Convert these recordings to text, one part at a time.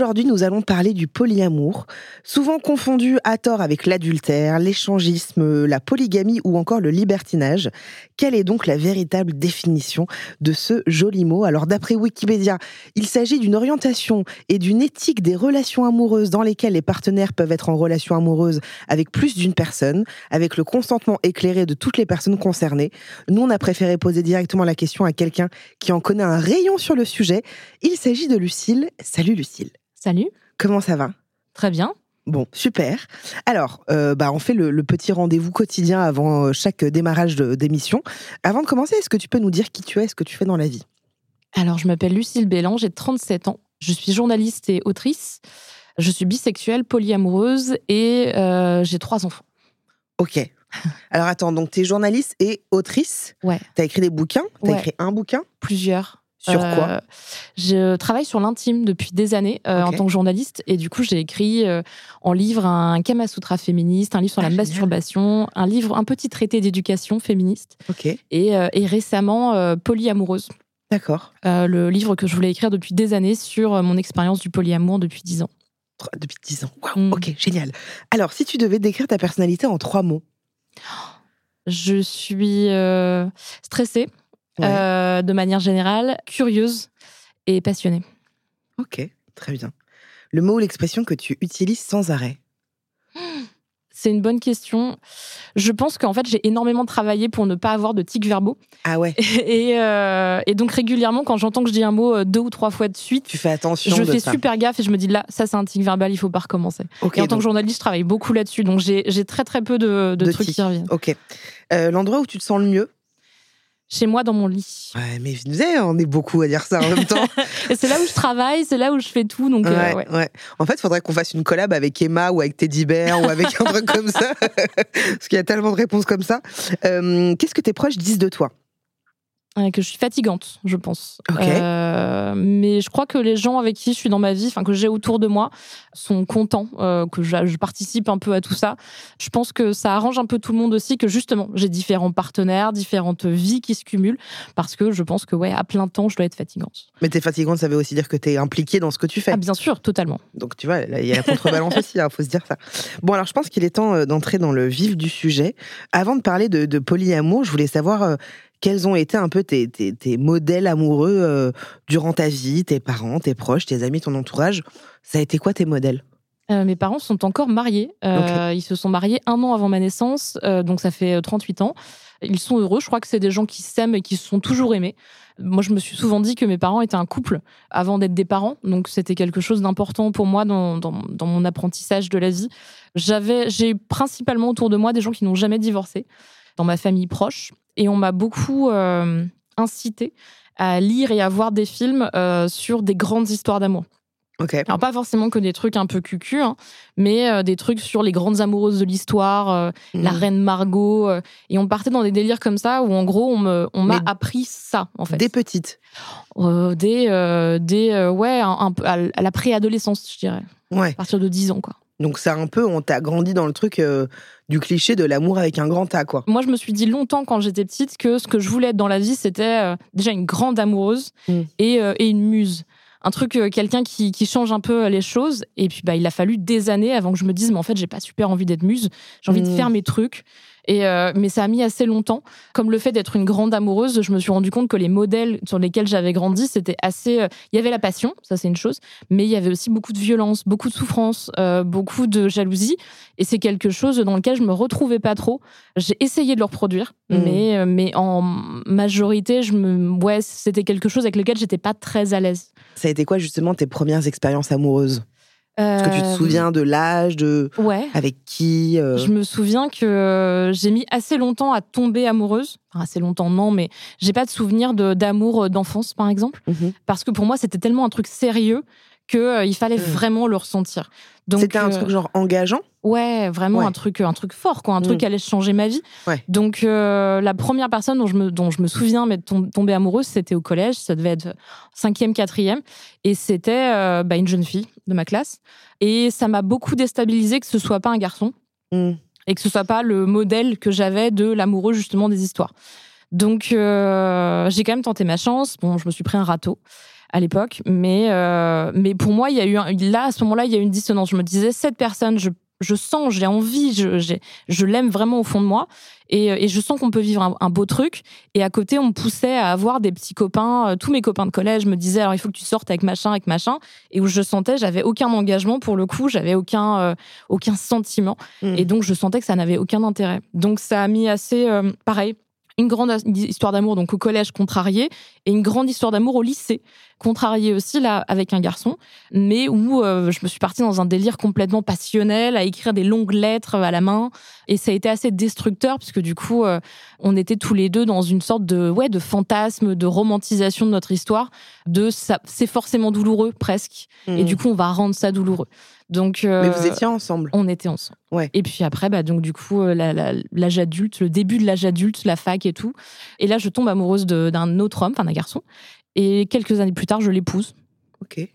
Aujourd'hui, nous allons parler du polyamour, souvent confondu à tort avec l'adultère, l'échangisme, la polygamie ou encore le libertinage. Quelle est donc la véritable définition de ce joli mot? Alors d'après Wikipédia, il s'agit d'une orientation et d'une éthique des relations amoureuses dans lesquelles les partenaires peuvent être en relation amoureuse avec plus d'une personne, avec le consentement éclairé de toutes les personnes concernées. Nous, on a préféré poser directement la question à quelqu'un qui en connaît un rayon sur le sujet. Il s'agit de Lucille. Salut Lucille. Salut. Comment ça va? Très bien. Bon, super. Alors, euh, bah, on fait le, le petit rendez-vous quotidien avant euh, chaque démarrage d'émission. Avant de commencer, est-ce que tu peux nous dire qui tu es, ce que tu fais dans la vie? Alors, je m'appelle Lucille Bélan, j'ai 37 ans. Je suis journaliste et autrice. Je suis bisexuelle, polyamoureuse et euh, j'ai trois enfants. Ok. Alors attends, donc tu es journaliste et autrice? Ouais. Tu as écrit des bouquins? Tu as Ouais. écrit un bouquin? Plusieurs. Sur Euh, quoi Je travaille sur l'intime depuis des années euh, en tant que journaliste et du coup j'ai écrit euh, en livre un Kama Sutra féministe, un livre sur Ah, la génial. masturbation, un livre, un petit traité d'éducation féministe Ok. et, euh, et récemment euh, polyamoureuse, D'accord. Euh, le livre que je voulais écrire depuis des années sur euh, mon expérience du polyamour depuis 10 ans. Depuis 10 ans. Waouh. Mm. Ok, génial. Alors, si tu devais décrire ta personnalité en trois mots. Je suis euh, stressée Ouais. euh, de manière générale, curieuse et passionnée. Ok, très bien. Le mot ou l'expression que tu utilises sans arrêt? C'est une bonne question. Je pense qu'en fait, j'ai énormément travaillé pour ne pas avoir de tics verbaux. Ah ouais. Et, euh, et donc, régulièrement, quand j'entends que je dis un mot euh, deux ou trois fois de suite, Tu fais attention je de fais ça. super gaffe et je me dis là, ça, c'est un tic verbal, il faut pas recommencer. Ok, et en tant que journaliste, je travaille beaucoup là-dessus. Donc, j'ai j'ai très, très peu de, de De trucs tics. qui reviennent. Ok. Euh, L'endroit où tu te sens le mieux? Chez moi, dans mon lit. Ouais, mais on est beaucoup à dire ça en même temps. Et c'est là où je travaille, c'est là où je fais tout. Donc, euh, ouais, ouais. En fait, il faudrait qu'on fasse une collab avec Emma ou avec Teddy Bear ou avec un truc comme ça. Parce qu'il y a tellement de réponses comme ça. Euh, Qu'est-ce que tes proches disent de toi? Que je suis fatigante, je pense. Euh, mais je crois que les gens avec qui je suis dans ma vie, enfin que j'ai autour de moi, sont contents euh, que je, je participe un peu à tout ça. Je pense que ça arrange un peu tout le monde aussi, que justement j'ai différents partenaires, différentes vies qui se cumulent, parce que je pense que ouais, à plein temps, je dois être fatigante. Mais t'es fatigante, ça veut aussi dire que t'es impliquée dans ce que tu fais. Ah, bien sûr, totalement. Donc tu vois, il y a la contrebalance aussi, il faut se dire ça. Bon, alors je pense qu'il est temps euh, d'entrer dans le vif du sujet. Avant de parler de, de polyamour, je voulais savoir euh, quels ont été un peu tes, tes- tes modèles amoureux euh, durant ta vie, tes parents, tes proches, tes amis, ton entourage? Ça a été quoi tes modèles? Euh, mes parents sont encore mariés. Euh, Ils se sont mariés un an avant ma naissance, euh, donc ça fait euh, 38 ans. Ils sont heureux. Je crois que c'est des gens qui s'aiment et qui se sont toujours aimés. Moi, je me suis souvent dit que mes parents étaient un couple avant d'être des parents. Donc, c'était quelque chose d'important pour moi dans, dans, dans mon apprentissage de la vie. J'avais, j'ai principalement autour de moi des gens qui n'ont jamais divorcé dans ma famille proche. Et on m'a beaucoup euh, incité à lire et à voir des films euh, sur des grandes histoires d'amour. Ok. Alors pas forcément que des trucs un peu cucu, hein, mais euh, des trucs sur les grandes amoureuses de l'histoire, euh, la reine Margot, euh, et on partait dans des délires comme ça où en gros on me, on m'a Mais appris ça en fait. Des petites. Euh, des, des ouais, un, un à la préadolescence, je dirais, Ouais. à partir de 10 ans quoi. Donc c'est un peu, on t'a grandi dans le truc euh, du cliché de l'amour avec un grand A, quoi. Moi, je me suis dit longtemps quand j'étais petite que ce que je voulais être dans la vie, c'était euh, déjà une grande amoureuse Mm. et, euh, et une muse. Un truc, quelqu'un qui, qui change un peu les choses. Et puis, bah, il a fallu des années avant que je me dise, mais en fait, j'ai pas super envie d'être muse. J'ai envie de Mm. faire mes trucs. Et euh, mais ça a mis assez longtemps. Comme le fait d'être une grande amoureuse, je me suis rendu compte que les modèles sur lesquels j'avais grandi, c'était assez. euh, Il y avait la passion, ça c'est une chose, mais il y avait aussi beaucoup de violence, beaucoup de souffrance, euh, beaucoup de jalousie. Et c'est quelque chose dans lequel je me retrouvais pas trop. J'ai essayé de le reproduire, Mm. mais, mais en majorité, je me, ouais, c'était quelque chose avec lequel j'étais pas très à l'aise. Ça a été quoi justement tes premières expériences amoureuses? Est-ce que tu te Euh, souviens de l'âge, de Ouais. avec qui euh, Je me souviens que euh, j'ai mis assez longtemps à tomber amoureuse. Enfin, assez longtemps, non, mais j'ai pas de souvenir d'amour d'enfance, par exemple, mhm. parce que pour moi, c'était tellement un truc sérieux que euh, il fallait Mm. vraiment le ressentir. C'était un truc genre engageant? Ouais, vraiment Ouais. un truc, un truc fort, quoi, un truc Mm. qui allait changer ma vie. Ouais. Donc euh, la première personne dont je me, dont je me souviens m'être tom- tombée amoureuse, c'était au collège. Ça devait être cinquième, quatrième, et c'était euh, bah, une jeune fille de ma classe. Et ça m'a beaucoup déstabilisée que ce soit pas un garçon Mm. et que ce soit pas le modèle que j'avais de l'amoureux justement des histoires. Donc euh, j'ai quand même tenté ma chance. Bon, je me suis pris un râteau à l'époque, mais euh, mais pour moi il y a eu un- là à ce moment-là il y a eu une dissonance. Je me disais cette personne, je je sens, j'ai envie, je, je l'aime vraiment au fond de moi. Et, et je sens qu'on peut vivre un, un beau truc. Et à côté, on me poussait à avoir des petits copains. Euh, Tous mes copains de collège me disaient alors il faut que tu sortes avec machin, avec machin. Et où je sentais, j'avais aucun engagement pour le coup, j'avais aucun, euh, aucun sentiment. Mm. Et donc je sentais que ça n'avait aucun intérêt. Donc ça a mis assez, euh, pareil, une grande histoire d'amour donc au collège contrarié et une grande histoire d'amour au lycée contrarié aussi là avec un garçon mais où euh, je me suis partie dans un délire complètement passionnel à écrire des longues lettres à la main et ça a été assez destructeur puisque du coup euh, on était tous les deux dans une sorte de ouais de fantasme de romantisation de notre histoire de ça c'est forcément douloureux presque et Mm. du coup on va rendre ça douloureux donc euh, Mais vous étiez ensemble on était ensemble. Ouais. Et puis après, bah, donc du coup, euh, l'âge adulte, le début de l'âge adulte, la fac et tout. Et là, je tombe amoureuse d'un autre homme, enfin d'un garçon. Et quelques années plus tard, je l'épouse. Ok.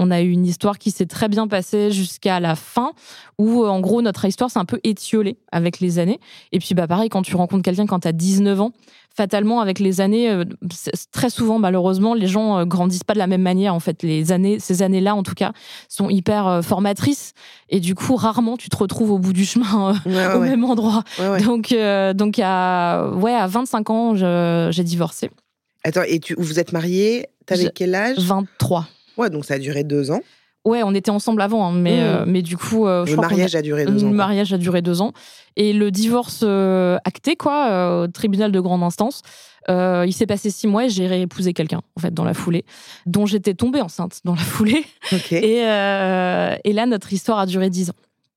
On a eu une histoire qui s'est très bien passée jusqu'à la fin, où euh, en gros notre histoire s'est un peu étiolée avec les années. Et puis bah pareil, quand tu rencontres quelqu'un quand tu as 19 ans, fatalement avec les années, euh, très souvent malheureusement, les gens euh, grandissent pas de la même manière. En fait, les années, ces années-là en tout cas, sont hyper formatrices. Et du coup, rarement tu te retrouves au bout du chemin, Ouais, ouais, au ouais. même endroit. Donc, euh, donc à, ouais, à 25 ans, j'ai divorcé. Attends, et tu, vous êtes mariés T'avais quel âge? 23. Ouais, donc ça a duré deux ans. Ouais, on était ensemble avant, hein, mais, Mmh. euh, mais du coup, euh, je Le crois qu'on a- mariage a duré deux ans. Le mariage a duré deux ans. Et le divorce euh, acté, quoi, au tribunal de grande instance, il s'est passé six mois et j'ai réépousé quelqu'un, en fait, dans la foulée, dont j'étais tombée enceinte dans la foulée. Et, et là, notre histoire a duré dix ans.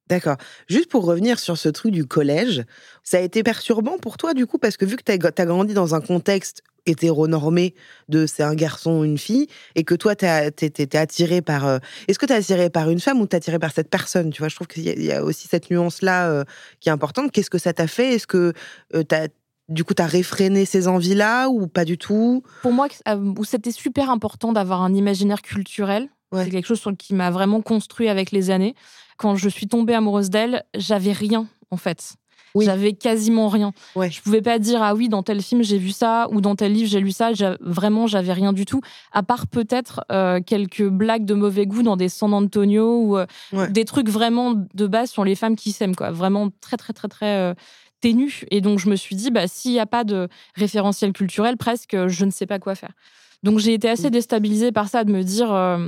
D'accord. Juste pour revenir sur ce truc du collège, ça a été perturbant pour toi du coup parce que vu que tu as, grandi dans un contexte hétéronormé de c'est un garçon, une fille, et que toi t'es attiré par... euh, Est-ce que t'es attiré par une femme ou t'es attiré par cette personne Tu vois, je trouve qu'il y, y a aussi cette nuance-là euh, qui est importante. Qu'est-ce que ça t'a fait? Est-ce que euh, t'as... Du coup, t'as réfréné ces envies-là ou pas du tout? Pour moi, où c'était super important d'avoir un imaginaire culturel, Ouais. c'est quelque chose sur qui m'a vraiment construit avec les années. Quand je suis tombée amoureuse d'elle, j'avais rien, en fait. Oui. J'avais quasiment rien. Ouais. Je pouvais pas dire ah oui dans tel film j'ai vu ça ou dans tel livre j'ai lu ça. Vraiment j'avais rien du tout. À part peut-être euh, quelques blagues de mauvais goût dans des San Antonio ou euh, Ouais. des trucs vraiment de base sur les femmes qui s'aiment quoi. Vraiment très très très très euh, ténu. Et donc je me suis dit bah s'il n'y a pas de référentiel culturel presque je ne sais pas quoi faire. Donc j'ai été assez Mm. déstabilisée par ça de me dire euh,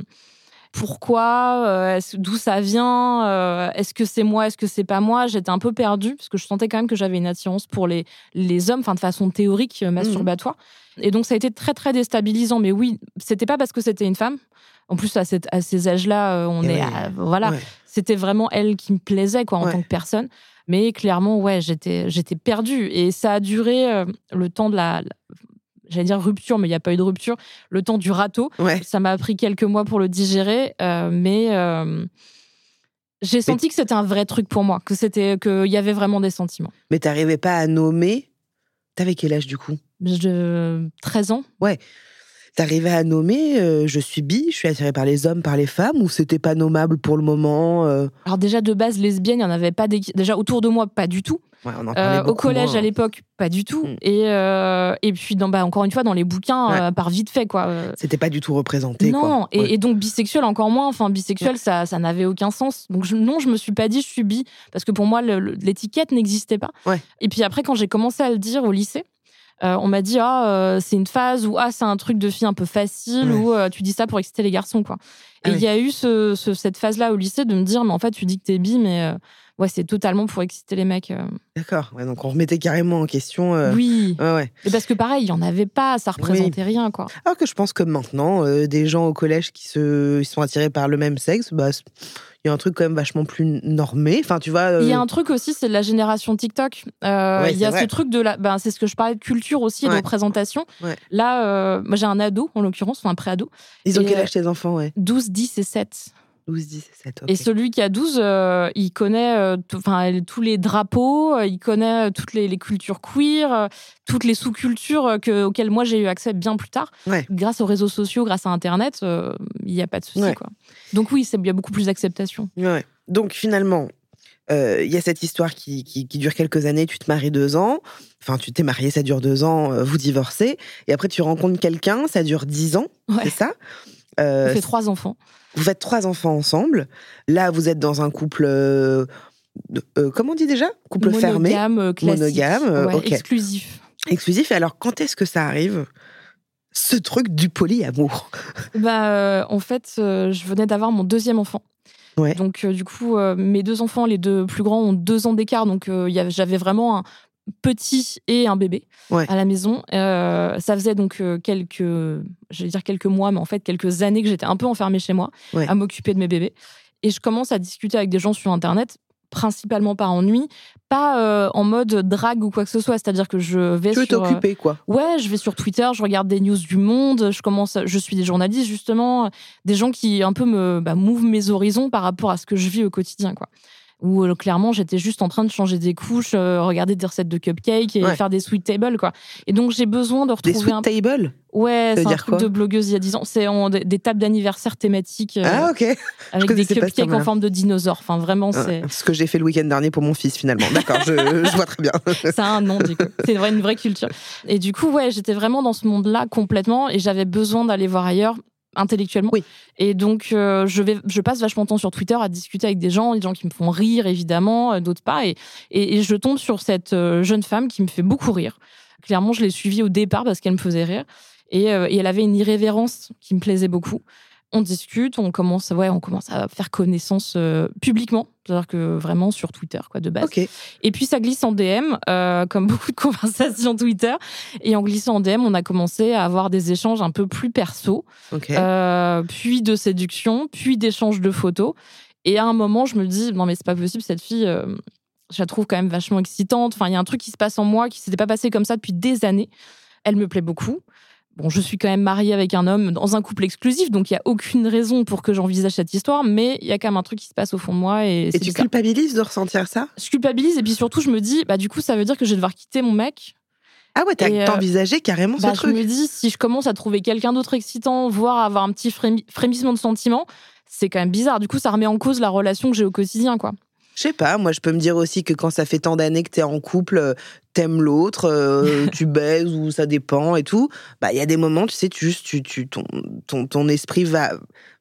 pourquoi, euh, d'où ça vient, euh, est-ce que c'est moi, est-ce que c'est pas moi? J'étais un peu perdue parce que je sentais quand même que j'avais une attirance pour les, les hommes, enfin de façon théorique, euh, masturbatoire. Et donc ça a été très très déstabilisant. Mais oui, c'était pas parce que c'était une femme. En plus à, cette- à ces âges-là, on est, à- voilà, Ouais. c'était vraiment elle qui me plaisait quoi en Ouais. tant que personne. Mais clairement, ouais, j'étais j'étais perdue et ça a duré euh, le temps de la- j'allais dire rupture, mais il n'y a pas eu de rupture. Le temps du râteau. Ouais. Ça m'a pris quelques mois pour le digérer, euh, mais euh, j'ai senti que c'était un vrai truc pour moi, que c'était qu'il y avait vraiment des sentiments. Mais t'arrivais pas à nommer? T'avais quel âge du coup? Je, 13 ans. T'arrivais à nommer euh, je suis bi, je suis attirée par les hommes, par les femmes, ou c'était pas nommable pour le moment euh Alors déjà de base lesbienne, il y en avait pas déjà autour de moi, pas du tout. Euh, au collège à l'époque, pas du tout. Mm. Et, et puis dans, bah, encore une fois dans les bouquins, par vite fait quoi. C'était pas du tout représenté. Non, Et, donc bisexuel encore moins. Enfin bisexuel, ça, ça n'avait aucun sens. Donc non, je me suis pas dit je suis bi parce que pour moi l'étiquette n'existait pas. Et puis après quand j'ai commencé à le dire au lycée, euh, on m'a dit ah euh, c'est une phase ou ah c'est un truc de fille un peu facile ou euh, tu dis ça pour exciter les garçons quoi. Ah et il y a eu cette phase là au lycée de me dire mais en fait tu dis que t'es bi mais ouais c'est totalement pour exciter les mecs. D'accord. donc on remettait carrément en question. Oui. Ouais, Et parce que pareil il y en avait pas ça représentait rien quoi. Alors que je pense que maintenant des gens au collège qui se sont attirés par le même sexe bah il y a un truc quand même vachement plus normé. Enfin, tu vois. Il y a euh, un truc aussi, c'est de la génération TikTok. Euh, il y a ce truc de la. Ben, c'est ce que je parlais de culture aussi, de représentation. Là, euh, moi, j'ai un ado, en l'occurrence, enfin un pré-ado. Ils ont quel âge tes enfants, ouais? 12, 10 et 7. 12, 17, Et celui qui a 12, euh, il connaît euh, tous les drapeaux, euh, il connaît toutes les, cultures queer, toutes les sous-cultures auxquelles moi j'ai eu accès bien plus tard. Grâce aux réseaux sociaux, grâce à Internet, il n'y a pas de souci. Quoi. Donc oui, il y a beaucoup plus d'acceptation. Donc finalement, il y a cette histoire qui, qui, dure quelques années, tu te maries deux ans, enfin tu t'es marié, ça dure deux ans, vous divorcez, et après tu rencontres quelqu'un, ça dure dix ans, c'est ça? Euh, On fait trois enfants. Vous faites trois enfants ensemble. Là, vous êtes dans un couple. Euh, euh, comment on dit déjà? Couple fermé. Monogame. Exclusif. Exclusif. Et alors, quand est-ce que ça arrive ce truc du polyamour? Bah, en fait, je venais d'avoir mon deuxième enfant. Donc, du coup, mes deux enfants, les deux plus grands, ont deux ans d'écart. Donc, j'avais vraiment un petit et un bébé à la maison. Euh, ça faisait donc euh, quelques, je vais dire quelques mois, mais en fait quelques années que j'étais un peu enfermée chez moi à m'occuper de mes bébés. Et je commence à discuter avec des gens sur Internet, principalement par ennui, pas euh, en mode drague ou quoi que ce soit. C'est-à-dire que je vais tu sur. t'occuper, quoi. Ouais, je vais sur Twitter, je regarde des news du monde, je commence, je suis des journalistes justement, des gens qui un peu me bah, mouvent mes horizons par rapport à ce que je vis au quotidien, quoi où euh, clairement j'étais juste en train de changer des couches, euh, regarder des recettes de cupcakes et faire des sweet tables quoi. Et donc j'ai besoin de retrouver des sweet un tables? Ouais, c'est un truc de blogueuse il y a 10 ans. C'est des, tables d'anniversaire thématiques. Euh, ah ok. Avec des cupcakes en forme de dinosaure. Enfin vraiment c'est. ce que j'ai fait le week-end dernier pour mon fils finalement. D'accord, je, je, vois très bien. ça a un nom du coup. C'est une vraie culture. Et du coup ouais, j'étais vraiment dans ce monde-là complètement et j'avais besoin d'aller voir ailleurs intellectuellement. Oui. Et donc, euh, je, vais, je passe vachement de temps sur Twitter à discuter avec des gens, des gens qui me font rire, évidemment, euh, d'autres pas. Et, et, je tombe sur cette euh, jeune femme qui me fait beaucoup rire. Clairement, je l'ai suivie au départ parce qu'elle me faisait rire. Et, et, elle avait une irrévérence qui me plaisait beaucoup on discute, on commence, ouais, on commence à faire connaissance euh, publiquement, c'est-à-dire que vraiment sur Twitter, quoi, de base. Et puis ça glisse en DM, euh, comme beaucoup de conversations Twitter. Et en glissant en DM, on a commencé à avoir des échanges un peu plus perso, euh, puis de séduction, puis d'échanges de photos. Et à un moment, je me dis, non mais c'est pas possible, cette fille, je la trouve quand même vachement excitante. Enfin, il y a un truc qui se passe en moi qui s'était pas passé comme ça depuis des années. Elle me plaît beaucoup. Bon, je suis quand même mariée avec un homme dans un couple exclusif, donc il y a aucune raison pour que j'envisage cette histoire, mais il y a quand même un truc qui se passe au fond de moi. Et, et tu culpabilises de ressentir ça? Je culpabilise, et puis surtout, je me dis, bah du coup, ça veut dire que je vais devoir quitter mon mec. Ah ouais, t'as euh, envisagé carrément bah, ce truc Je me dis, si je commence à trouver quelqu'un d'autre excitant, voire avoir un petit frémissement de sentiments, c'est quand même bizarre. Du coup, ça remet en cause la relation que j'ai au quotidien, quoi. Je sais pas, moi je peux me dire aussi que quand ça fait tant d'années que t'es en couple, euh, t'aimes l'autre, euh, tu baises ou ça dépend et tout. Bah il y a des moments, tu sais, tu juste tu, tu ton, ton, ton esprit va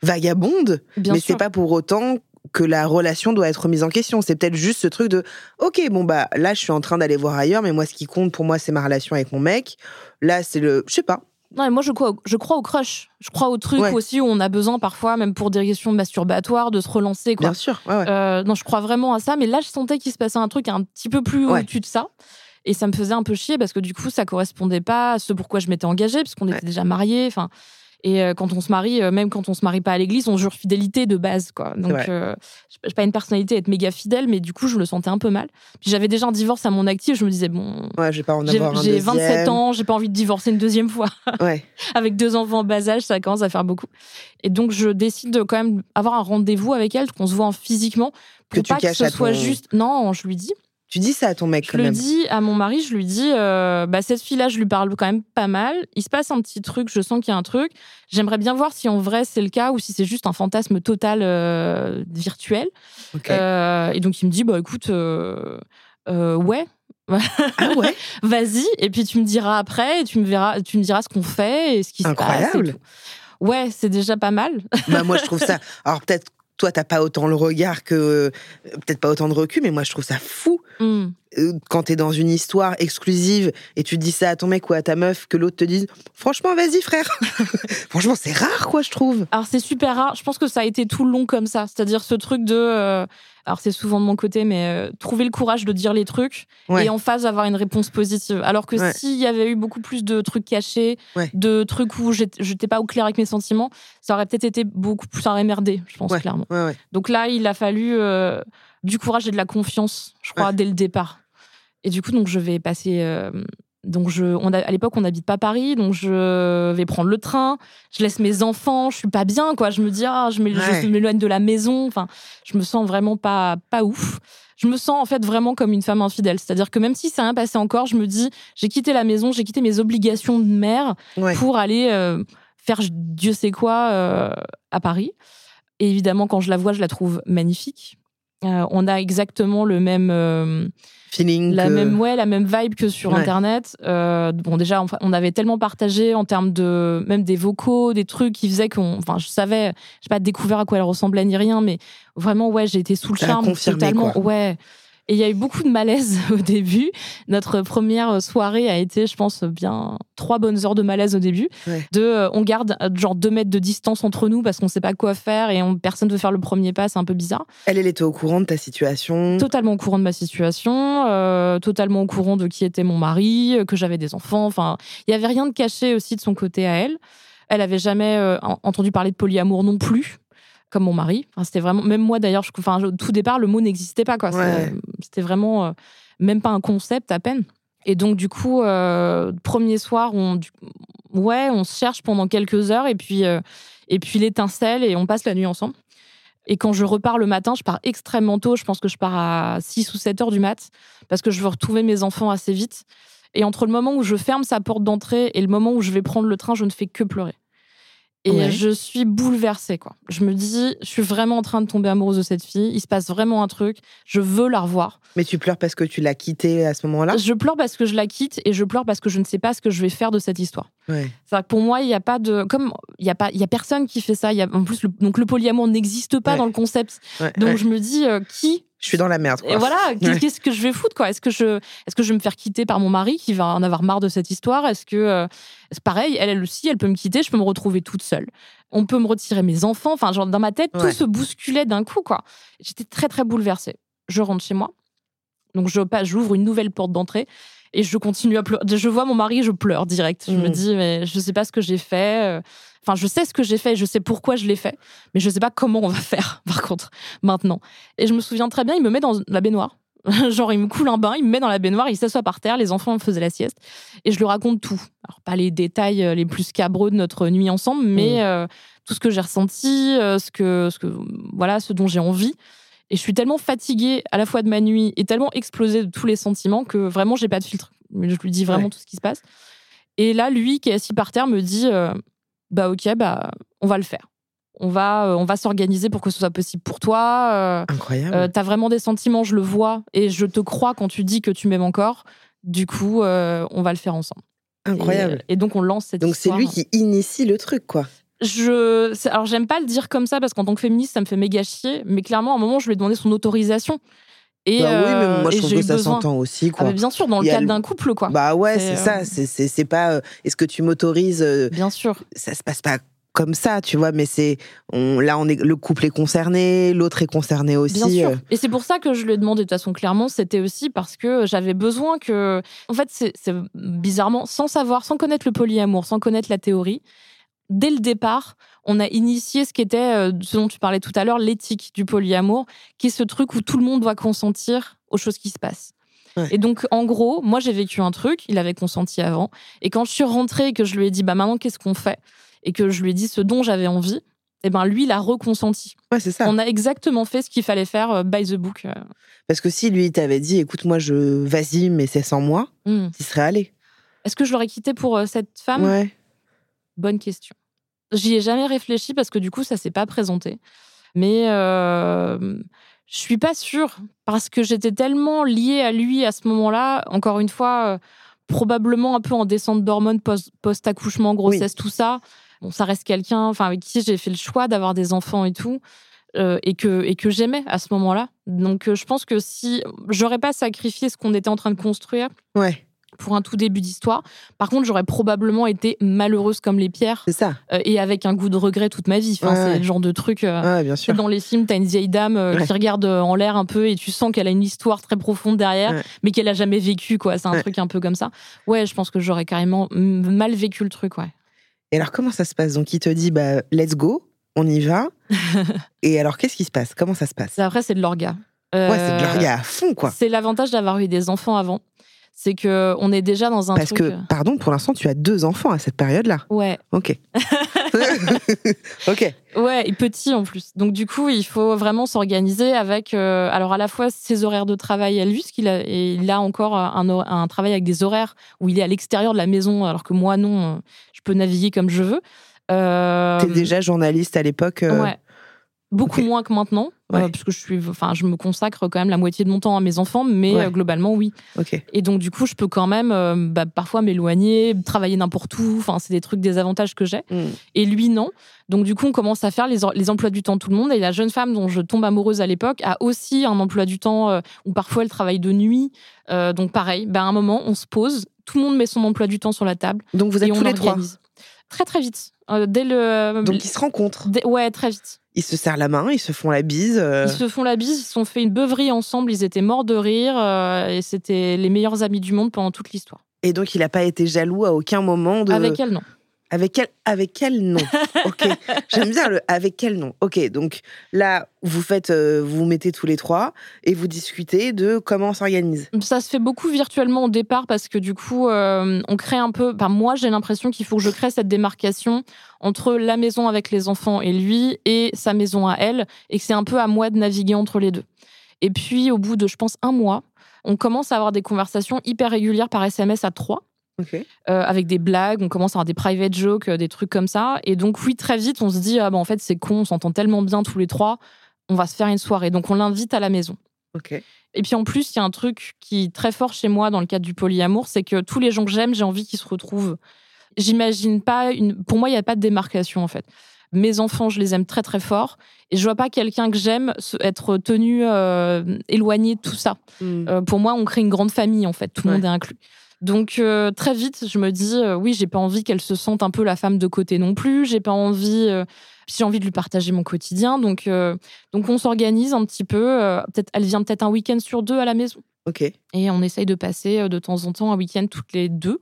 vagabonde, mais c'est pas pour autant que la relation doit être mise en question. C'est peut-être juste ce truc de OK, bon bah là je suis en train d'aller voir ailleurs, mais moi ce qui compte pour moi c'est ma relation avec mon mec. Là c'est le je sais pas, non, moi, je crois, je crois au crush. Je crois au truc aussi où on a besoin parfois, même pour des questions masturbatoires, de se relancer. Quoi. Bien sûr. Euh, non, je crois vraiment à ça. Mais là, je sentais qu'il se passait un truc un petit peu plus au-dessus de ça. Et ça me faisait un peu chier parce que du coup, ça correspondait pas à ce pourquoi je m'étais engagée, puisqu'on était déjà mariés. Enfin, et euh, quand on se marie, euh, même quand on se marie pas à l'église, on jure fidélité de base, quoi. Donc, euh, j'ai pas une personnalité à être méga fidèle, mais du coup, je le sentais un peu mal. Puis j'avais déjà un divorce à mon actif, je me disais, bon. Ouais, j'ai pas en avoir J'ai 27 ans, j'ai pas envie de divorcer une deuxième fois. Ouais. avec deux enfants en bas âge, ça commence à faire beaucoup. Et donc, je décide de quand même avoir un rendez-vous avec elle, qu'on se voit physiquement. Pour que pas tu que ce soit juste. Non, je lui dis Tu dis ça à ton mec Je quand le même. dis à mon mari, je lui dis, euh, bah, cette fille-là, je lui parle quand même pas mal. Il se passe un petit truc, je sens qu'il y a un truc. J'aimerais bien voir si en vrai c'est le cas ou si c'est juste un fantasme total euh, virtuel. Euh, et donc il me dit, bah écoute, ouais. ah ouais? Vas-y, et puis tu me diras après, et tu me verras, tu me diras ce qu'on fait et ce qui se passe. Incroyable. Ouais, c'est déjà pas mal. bah, Moi, je trouve ça. Alors, peut-être, toi, t'as pas autant le regard que. euh, Peut-être pas autant de recul, mais moi, je trouve ça fou Hmm. Euh, quand t'es dans une histoire exclusive et tu dis ça à ton mec ou à ta meuf, que l'autre te dise Franchement, vas-y, frère. Franchement, c'est rare, quoi, je trouve. Alors c'est super rare. Je pense que ça a été tout le long comme ça. C'est-à-dire ce truc de. euh, alors c'est souvent de mon côté, mais euh, trouver le courage de dire les trucs Ouais. et en face avoir une réponse positive. Alors que Ouais. s'il y avait eu beaucoup plus de trucs cachés, Ouais. de trucs où j'étais pas au clair avec mes sentiments, ça aurait peut-être été beaucoup plus. Ça aurait merdé, je pense, Ouais. clairement. Ouais, ouais. Donc là, il a fallu euh, du courage et de la confiance, je crois, Ouais. dès le départ. Et du coup, donc je vais passer. euh, donc je, on a, à l'époque, on n'habite pas Paris, donc je vais prendre le train. Je laisse mes enfants, je suis pas bien, quoi. Je me dis, ah, je Ouais. m'éloigne de la maison. Enfin, je me sens vraiment pas, pas ouf. Je me sens en fait vraiment comme une femme infidèle. C'est-à-dire que même si ça rien passé encore, je me dis, j'ai quitté la maison, j'ai quitté mes obligations de mère Ouais. pour aller euh, faire Dieu sait quoi euh, à Paris. Et évidemment, quand je la vois, je la trouve magnifique. Euh, on a exactement le même, Feeling. la que- même, ouais, la même vibe que sur Ouais. Internet. Euh, bon, déjà, on avait tellement partagé en termes de même des vocaux, des trucs qui faisaient qu'on, enfin, je savais, j'ai pas découvert à quoi elle ressemblait ni rien, mais vraiment, ouais, j'ai été sous le charme totalement, quoi. ouais. Et il y a eu beaucoup de malaise au début. Notre première soirée a été, je pense, bien trois bonnes heures de malaise au début. Ouais. De, euh, on garde euh, genre deux mètres de distance entre nous parce qu'on sait pas quoi faire et on, personne veut faire le premier pas. C'est un peu bizarre. Elle, elle était au courant de ta situation. Totalement au courant de ma situation, euh, totalement au courant de qui était mon mari, que j'avais des enfants. Enfin, il y avait rien de caché aussi de son côté à elle. Elle avait jamais euh, en- entendu parler de polyamour non plus, comme mon mari. Enfin, c'était vraiment, même moi d'ailleurs, je- enfin, au tout départ, le mot n'existait pas. quoi. Ouais. C'était- C'était vraiment euh, même pas un concept à peine. Et donc du coup, euh, premier soir, on, du- ouais, on se cherche pendant quelques heures et puis euh, et puis l'étincelle et on passe la nuit ensemble. Et quand je repars le matin, je pars extrêmement tôt. Je pense que je pars à 6 ou 7 heures du mat parce que je veux retrouver mes enfants assez vite. Et entre le moment où je ferme sa porte d'entrée et le moment où je vais prendre le train, je ne fais que pleurer. Et Ouais. je suis bouleversée, quoi. Je me dis, je suis vraiment en train de tomber amoureuse de cette fille. Il se passe vraiment un truc. Je veux la revoir. Mais tu pleures parce que tu l'as quittée à ce moment-là? Je pleure parce que je la quitte et je pleure parce que je ne sais pas ce que je vais faire de cette histoire. Ouais. C'est-à-dire que pour moi, il n'y a pas de. Comme il y a, pas, il y a personne qui fait ça. Y a, en plus, le, donc le polyamour n'existe pas Ouais. dans le concept. Donc je me dis, euh, qui Je suis dans la merde. Quoi. Et voilà, qu'est-ce que je vais foutre quoi? Est-ce que je, est-ce que je vais me faire quitter par mon mari qui va en avoir marre de cette histoire? Est-ce que euh, c'est pareil Elle, elle aussi, elle peut me quitter. Je peux me retrouver toute seule. On peut me retirer mes enfants. Enfin, genre dans ma tête, tout se bousculait d'un coup quoi. J'étais très très bouleversée. Je rentre chez moi. Donc je j'ouvre une nouvelle porte d'entrée et je continue à pleurer. Je vois mon mari, je pleure direct. Je me Mm. dis mais je sais pas ce que j'ai fait. Enfin, je sais ce que j'ai fait, je sais pourquoi je l'ai fait, mais je sais pas comment on va faire, par contre, maintenant. Et je me souviens très bien, il me met dans la baignoire. Genre, il me coule un bain, il me met dans la baignoire, il s'assoit par terre, les enfants faisaient la sieste, et je lui raconte tout. Alors, pas les détails euh, les plus scabreux de notre nuit ensemble, mais Mm. euh, tout ce que j'ai ressenti, euh, ce que, ce que, voilà, ce dont j'ai envie. Et je suis tellement fatiguée à la fois de ma nuit et tellement explosée de tous les sentiments que vraiment, j'ai pas de filtre. Mais je lui dis vraiment Ouais. tout ce qui se passe. Et là, lui, qui est assis par terre, me dit euh, Bah, ok, bah, on va le faire. On va, euh, on va s'organiser pour que ce soit possible pour toi. euh, Incroyable. euh, T'as vraiment des sentiments, je le vois, et je te crois quand tu dis que tu m'aimes encore. Du coup, on va le faire ensemble. Incroyable. Et, et donc, on lance cette Donc c'est lui qui initie le truc, quoi. Je, alors j'aime pas le dire comme ça parce qu'en tant que féministe, ça me fait méga chier. Mais clairement, à un moment, je lui ai demandé son autorisation. Et, bah oui, euh, mais moi je trouve que ça s'entend aussi, Ah, mais bien sûr, dans le cadre le- d'un couple, quoi. Bah ouais, C'est, euh, ça. C'est- pas. euh, Est-ce que tu m'autorises Bien sûr. Ça se passe pas comme ça, tu vois. Mais c'est. On, là, on est. Le couple est concerné, l'autre est concerné aussi. Bien sûr. Et c'est pour ça que je lui ai demandé de toute façon clairement, c'était aussi parce que j'avais besoin que. En fait, c'est c'est bizarrement, sans savoir, sans connaître le polyamour, sans connaître la théorie, dès le départ, on a initié ce qui était, euh, ce dont tu parlais tout à l'heure, l'éthique du polyamour, qui est ce truc où tout le monde doit consentir aux choses qui se passent. Ouais. Et donc, en gros, moi, j'ai vécu un truc, il avait consenti avant. Et quand je suis rentrée et que je lui ai dit, bah maintenant, qu'est-ce qu'on fait? Et que je lui ai dit ce dont j'avais envie, eh ben lui, il a reconsenti. Ouais, c'est ça. On a exactement fait ce qu'il fallait faire euh, by the book. euh. Parce que si lui il t'avait dit, écoute, moi, je vas-y, mais c'est sans moi, Hmm. il serait allé. Est-ce que je l'aurais quitté pour cette femme? Ouais. Bonne question. J'y ai jamais réfléchi parce que du coup, ça s'est pas présenté. Mais euh, je suis pas sûre parce que j'étais tellement liée à lui à ce moment-là. Encore une fois, euh, probablement un peu en descente d'hormones post- post-accouchement, grossesse, tout ça. Bon, ça reste quelqu'un, enfin avec qui j'ai fait le choix d'avoir des enfants et tout. euh, et que, et que j'aimais à ce moment-là. Donc, euh, je pense que si j'aurais pas sacrifié ce qu'on était en train de construire, Ouais, pour un tout début d'histoire. Par contre, j'aurais probablement été malheureuse comme les pierres c'est ça. euh, et avec un goût de regret toute ma vie. Enfin, Ouais, c'est ouais. le genre de truc. euh, Ouais, bien sûr. Dans les films, t'as une vieille dame euh, qui regarde euh, en l'air un peu et tu sens qu'elle a une histoire très profonde derrière, mais qu'elle a jamais vécu. quoi. C'est un truc un peu comme ça. Ouais, je pense que j'aurais carrément mal vécu le truc. Ouais. Et alors, comment ça se passe? Donc, il te dit, bah, let's go, on y va. Et alors, qu'est-ce qui se passe? Comment ça se passe? Ça, Après, c'est de l'orga. Ouais, c'est de l'orga à fond, quoi. C'est l'avantage d'avoir eu des enfants avant. C'est que on est déjà dans un Parce truc. que, euh, pardon, pour l'instant, tu as deux enfants à cette période-là. Ouais, Ok. ok. Ouais, et petit en plus. Donc du coup, il faut vraiment s'organiser avec, euh, alors à la fois ses horaires de travail à lui, parce qu'il a, et il a encore un, hor- un travail avec des horaires où il est à l'extérieur de la maison, alors que moi non, euh, je peux naviguer comme je veux. Euh, T'es déjà journaliste à l'époque. euh, Ouais. Beaucoup moins que maintenant, euh, Ouais. puisque je suis, enfin, je me consacre quand même la moitié de mon temps à mes enfants, mais Ouais. euh, globalement oui. Et donc du coup, je peux quand même euh, bah, parfois m'éloigner, travailler n'importe où. Enfin, c'est des trucs, des avantages que j'ai. Mm. Et lui, non. Donc, du coup, on commence à faire les, les emplois du temps de tout le monde. Et la jeune femme dont je tombe amoureuse à l'époque a aussi un emploi du temps euh, où parfois elle travaille de nuit. Euh, donc, pareil, ben, à un moment, on se pose, tout le monde met son emploi du temps sur la table Donc, vous et êtes on tous les trois. Très, très vite. Euh, dès le. Donc, ils se rencontrent. dès- ouais, très vite. Ils se serrent la main, ils se font la bise. euh, Ils se font la bise, ils se sont fait une beuverie ensemble, ils étaient morts de rire euh, et c'était les meilleurs amis du monde pendant toute l'histoire. Et donc, il n'a pas été jaloux à aucun moment de. Avec elle, non. Avec quel, avec quel nom Ok. J'aime bien le avec quel nom. Ok. Donc là, vous faites, euh, vous vous mettez tous les trois et vous discutez de comment on s'organise. Ça se fait beaucoup virtuellement au départ parce que du coup, euh, on crée un peu. Enfin, moi, j'ai l'impression qu'il faut que je crée cette démarcation entre la maison avec les enfants et lui et sa maison à elle, et que c'est un peu à moi de naviguer entre les deux. Et puis, au bout de, je pense, un mois, on commence à avoir des conversations hyper régulières par SMS à trois. Euh, avec des blagues, on commence à avoir des private jokes, euh, des trucs comme ça. Et donc, oui, très vite, on se dit, ah bah en fait, c'est con, on s'entend tellement bien tous les trois, on va se faire une soirée. Donc, on l'invite à la maison. Et puis en plus, il y a un truc qui est très fort chez moi dans le cadre du polyamour, c'est que tous les gens que j'aime, j'ai envie qu'ils se retrouvent. J'imagine pas une. Pour moi, il n'y a pas de démarcation en fait. Mes enfants, je les aime très très fort, et je vois pas quelqu'un que j'aime être tenu euh, éloigné de tout ça. Hmm. Euh, pour moi, on crée une grande famille en fait, tout le Ouais. monde est inclus. Donc euh, très vite, je me dis euh, oui, j'ai pas envie qu'elle se sente un peu la femme de côté non plus. J'ai pas envie, euh, j'ai envie de lui partager mon quotidien. Donc donc on s'organise un petit peu. peut-être elle vient peut-être un week-end sur deux à la maison Ok. et on essaye de passer de temps en temps un week-end toutes les deux,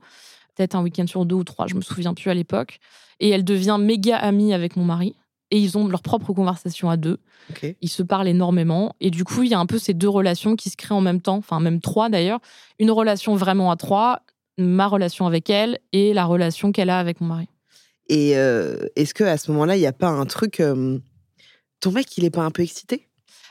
peut-être un week-end sur deux ou trois, je me souviens plus à l'époque. Et elle devient méga amie avec mon mari. Et ils ont leur propre conversation à deux. Ils se parlent énormément. Et du coup, il y a un peu ces deux relations qui se créent en même temps, enfin même trois d'ailleurs. Une relation vraiment à trois, ma relation avec elle et la relation qu'elle a avec mon mari. Et euh, est-ce que à ce moment-là, il n'y a pas un truc euh, Ton mec, il est pas un peu excité?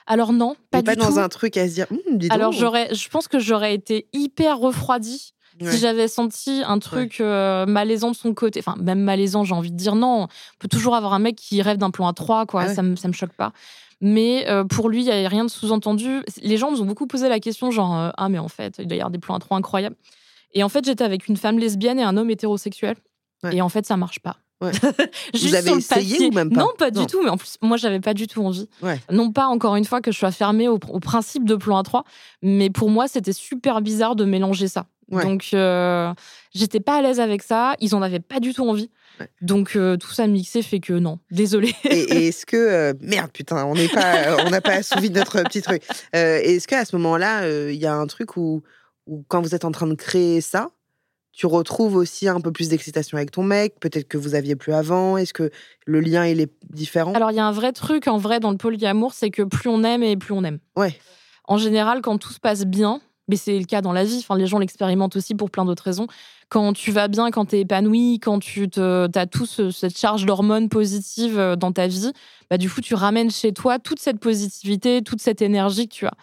Alors non, Il pas est pas du dans tout. un truc à se dire. Dis donc. Alors j'aurais, je pense que j'aurais été hyper refroidie Ouais. si j'avais senti un truc euh, malaisant de son côté. Enfin, même malaisant, j'ai envie de dire non. On peut toujours avoir un mec qui rêve d'un plan à trois, quoi. Ah ouais. Ça me, ça me choque pas. Mais euh, pour lui, il n'y avait rien de sous-entendu. Les gens nous ont beaucoup posé la question, genre euh, ah mais en fait, il doit y avoir des plans à trois incroyables. Et en fait, j'étais avec une femme lesbienne et un homme hétérosexuel. Et en fait, ça marche pas. Ouais. Juste avez sur le essayé ou même pas? Non, pas Non. du tout. Mais en plus, moi, j'avais pas du tout envie. Ouais. Non pas encore une fois que je sois fermée au, au principe de plan à trois, mais pour moi, c'était super bizarre de mélanger ça. Ouais. Donc, euh, j'étais pas à l'aise avec ça. Ils en avaient pas du tout envie. Ouais. Donc, euh, tout ça mixé fait que non. Désolée. Et, et est-ce que euh, merde putain on n'est pas on n'a pas assouvi notre petit truc est-ce que à ce moment-là il y a un truc où, où quand vous êtes en train de créer ça tu retrouves aussi un peu plus d'excitation avec ton mec? Peut-être que vous aviez plus avant? Est-ce que le lien il est différent? Alors, il y a un vrai truc en vrai dans le polyamour, c'est que plus on aime et plus on aime. ouais En général, quand tout se passe bien, Mais c'est le cas dans la vie. Enfin, les gens l'expérimentent aussi pour plein d'autres raisons. Quand tu vas bien, quand tu es épanoui, quand tu as tout cette charge d'hormones positives euh, dans ta vie, bah, du coup, tu ramènes chez toi toute cette positivité, toute cette énergie que tu as.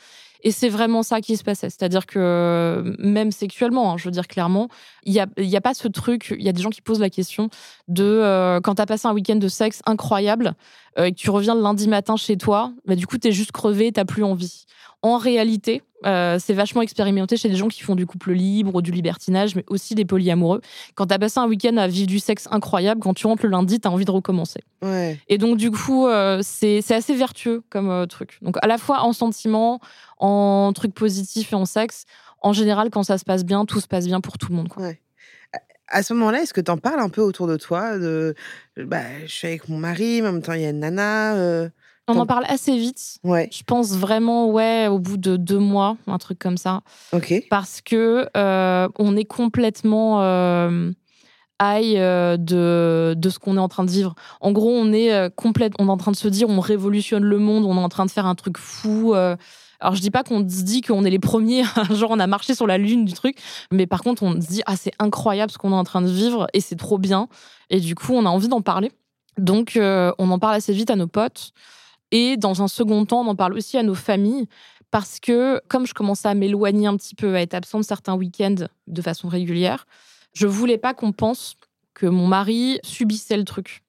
Et c'est vraiment ça qui se passait. C'est-à-dire que même sexuellement, hein, je veux dire clairement, il n'y a, y a pas ce truc, il y a des gens qui posent la question de euh, quand tu as passé un week-end de sexe incroyable euh, et que tu reviens le lundi matin chez toi, bah, du coup, tu es juste crevé, tu plus envie. En réalité, euh, c'est vachement expérimenté chez des gens qui font du couple libre ou du libertinage, mais aussi des polyamoureux. Quand tu as passé un week-end à vivre du sexe incroyable, quand tu rentres le lundi, tu as envie de recommencer. Et donc, du coup, euh, c'est assez vertueux comme euh, truc. Donc, à la fois en sentiment, en truc positif et en sexe, en général, quand ça se passe bien, tout se passe bien pour tout le monde. À ce moment-là, est-ce que tu en parles un peu autour de toi de, bah, Je suis avec mon mari, mais en même temps, il y a une nana. On en parle assez vite. Ouais. Je pense vraiment, ouais, au bout de deux mois, un truc comme ça. Ok. Parce que euh, on est complètement euh, high euh, de, de ce qu'on est en train de vivre. En gros, on est euh, complète, on est en train de se dire, on révolutionne le monde, on est en train de faire un truc fou. Alors, je dis pas qu'on se dit qu'on est les premiers, genre on a marché sur la lune du truc, mais par contre, on se dit, ah, c'est incroyable ce qu'on est en train de vivre et c'est trop bien. Et du coup, on a envie d'en parler. Donc, on en parle assez vite à nos potes. Et dans un second temps, on en parle aussi à nos familles parce que comme je commençais à m'éloigner un petit peu, à être absente certains week-ends de façon régulière, je voulais pas qu'on pense que mon mari subissait le truc.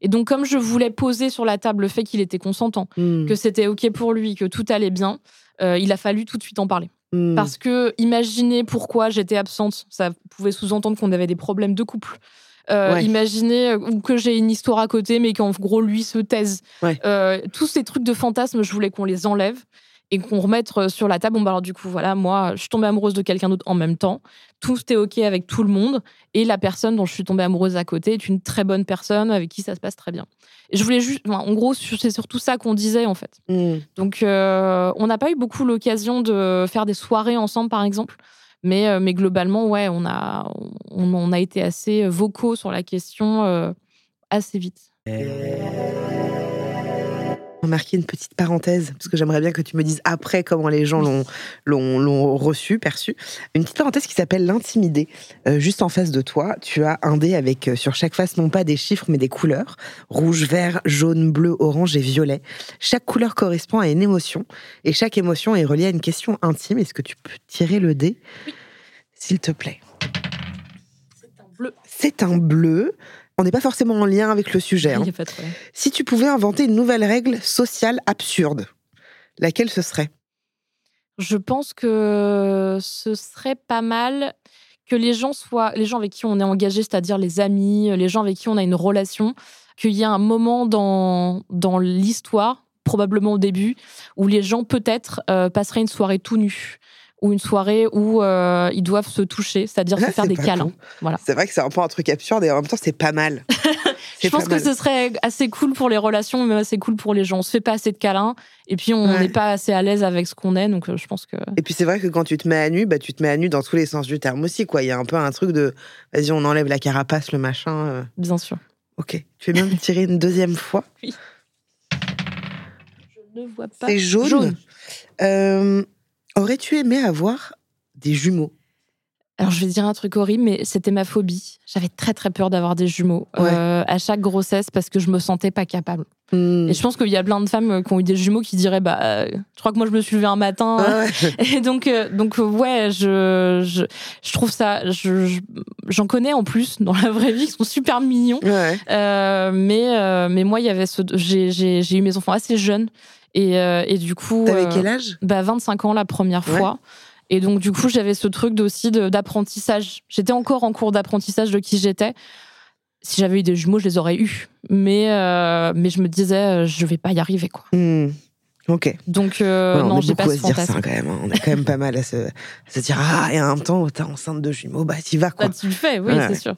Et donc, comme je voulais poser sur la table le fait qu'il était consentant, hmm. que c'était OK pour lui, que tout allait bien, euh, il a fallu tout de suite en parler. Hmm. Parce que imaginer pourquoi j'étais absente, ça pouvait sous-entendre qu'on avait des problèmes de couple. Euh, imaginez euh, que j'ai une histoire à côté, mais qu'en gros, lui se taise. Euh, tous ces trucs de fantasmes, je voulais qu'on les enlève et qu'on remette sur la table. Bon, bah alors du coup, voilà, moi, je suis tombée amoureuse de quelqu'un d'autre en même temps. Tout est OK avec tout le monde. Et la personne dont je suis tombée amoureuse à côté est une très bonne personne avec qui ça se passe très bien. Et je voulais juste, en gros, c'est surtout ça qu'on disait, en fait. Hmm. Donc, on n'a pas eu beaucoup l'occasion de faire des soirées ensemble, par exemple. Mais, euh, mais globalement, ouais, on a, on, a été assez vocaux sur la question euh, assez vite. On marquer une petite parenthèse, parce que j'aimerais bien que tu me dises après comment les gens l'ont, l'ont, reçu, perçu. Une petite parenthèse qui s'appelle l'intimidé. Euh, juste en face de toi, tu as un dé avec sur chaque face non pas des chiffres mais des couleurs. Rouge, vert, jaune, bleu, orange et violet. Chaque couleur correspond à une émotion et chaque émotion est reliée à une question intime. Est-ce que tu peux tirer le dé? S'il te plaît. C'est un bleu. C'est un bleu. On n'est pas forcément en lien avec le sujet. Hein. Si tu pouvais inventer une nouvelle règle sociale absurde, laquelle ce serait? Je pense que ce serait pas mal que les gens soient, les gens avec qui on est engagé, c'est-à-dire les amis, les gens avec qui on a une relation, qu'il y ait un moment dans, dans l'histoire, probablement au début, où les gens peut-être euh, passeraient une soirée tout nus ou une soirée où euh, ils doivent se toucher, c'est-à-dire se faire des câlins. Voilà. C'est vrai que c'est un peu un truc absurde et en même temps c'est pas mal. je pense que ce serait assez cool pour les relations, mais assez cool pour les gens. On se fait pas assez de câlins et puis on n'est pas assez à l'aise avec ce qu'on est, donc euh, je pense que. Et puis c'est vrai que quand tu te mets à nu, bah tu te mets à nu dans tous les sens du terme aussi, quoi. Il y a un peu un truc de, vas-y, on enlève la carapace, le machin. Euh. Bien sûr. Ok. Tu veux bien me tirer une deuxième fois? Oui. Je ne vois pas. C'est jaune. jaune. Euh, Aurais-tu aimé avoir des jumeaux? Alors je vais dire un truc horrible, mais c'était ma phobie. J'avais très très peur d'avoir des jumeaux euh, à chaque grossesse parce que je me sentais pas capable. Hmm. Et je pense qu'il y a plein de femmes qui ont eu des jumeaux qui diraient bah euh, je crois que moi je me suis levée un matin. Et donc euh, donc ouais je, je, trouve ça j'en connais en plus dans la vraie vie qui sont super mignons. Mais mais moi il y avait ce j'ai eu mes enfants assez jeunes euh, et, du coup. T'avais euh, quel âge? bah, 25 ans la première fois. Et donc, du coup, j'avais ce truc aussi d'apprentissage. J'étais encore en cours d'apprentissage de qui j'étais. Si j'avais eu des jumeaux, je les aurais eus. Mais, euh, mais je me disais, je vais pas y arriver, quoi. Hmm. Ok. Donc, non, j'ai pas ce dire ça, quand même. Hein. On est quand même pas mal à se, se dire, ah, et en même temps, t'es enceinte de jumeaux, bah, t'y vas, quoi. Bah, tu le fais, oui, c'est sûr.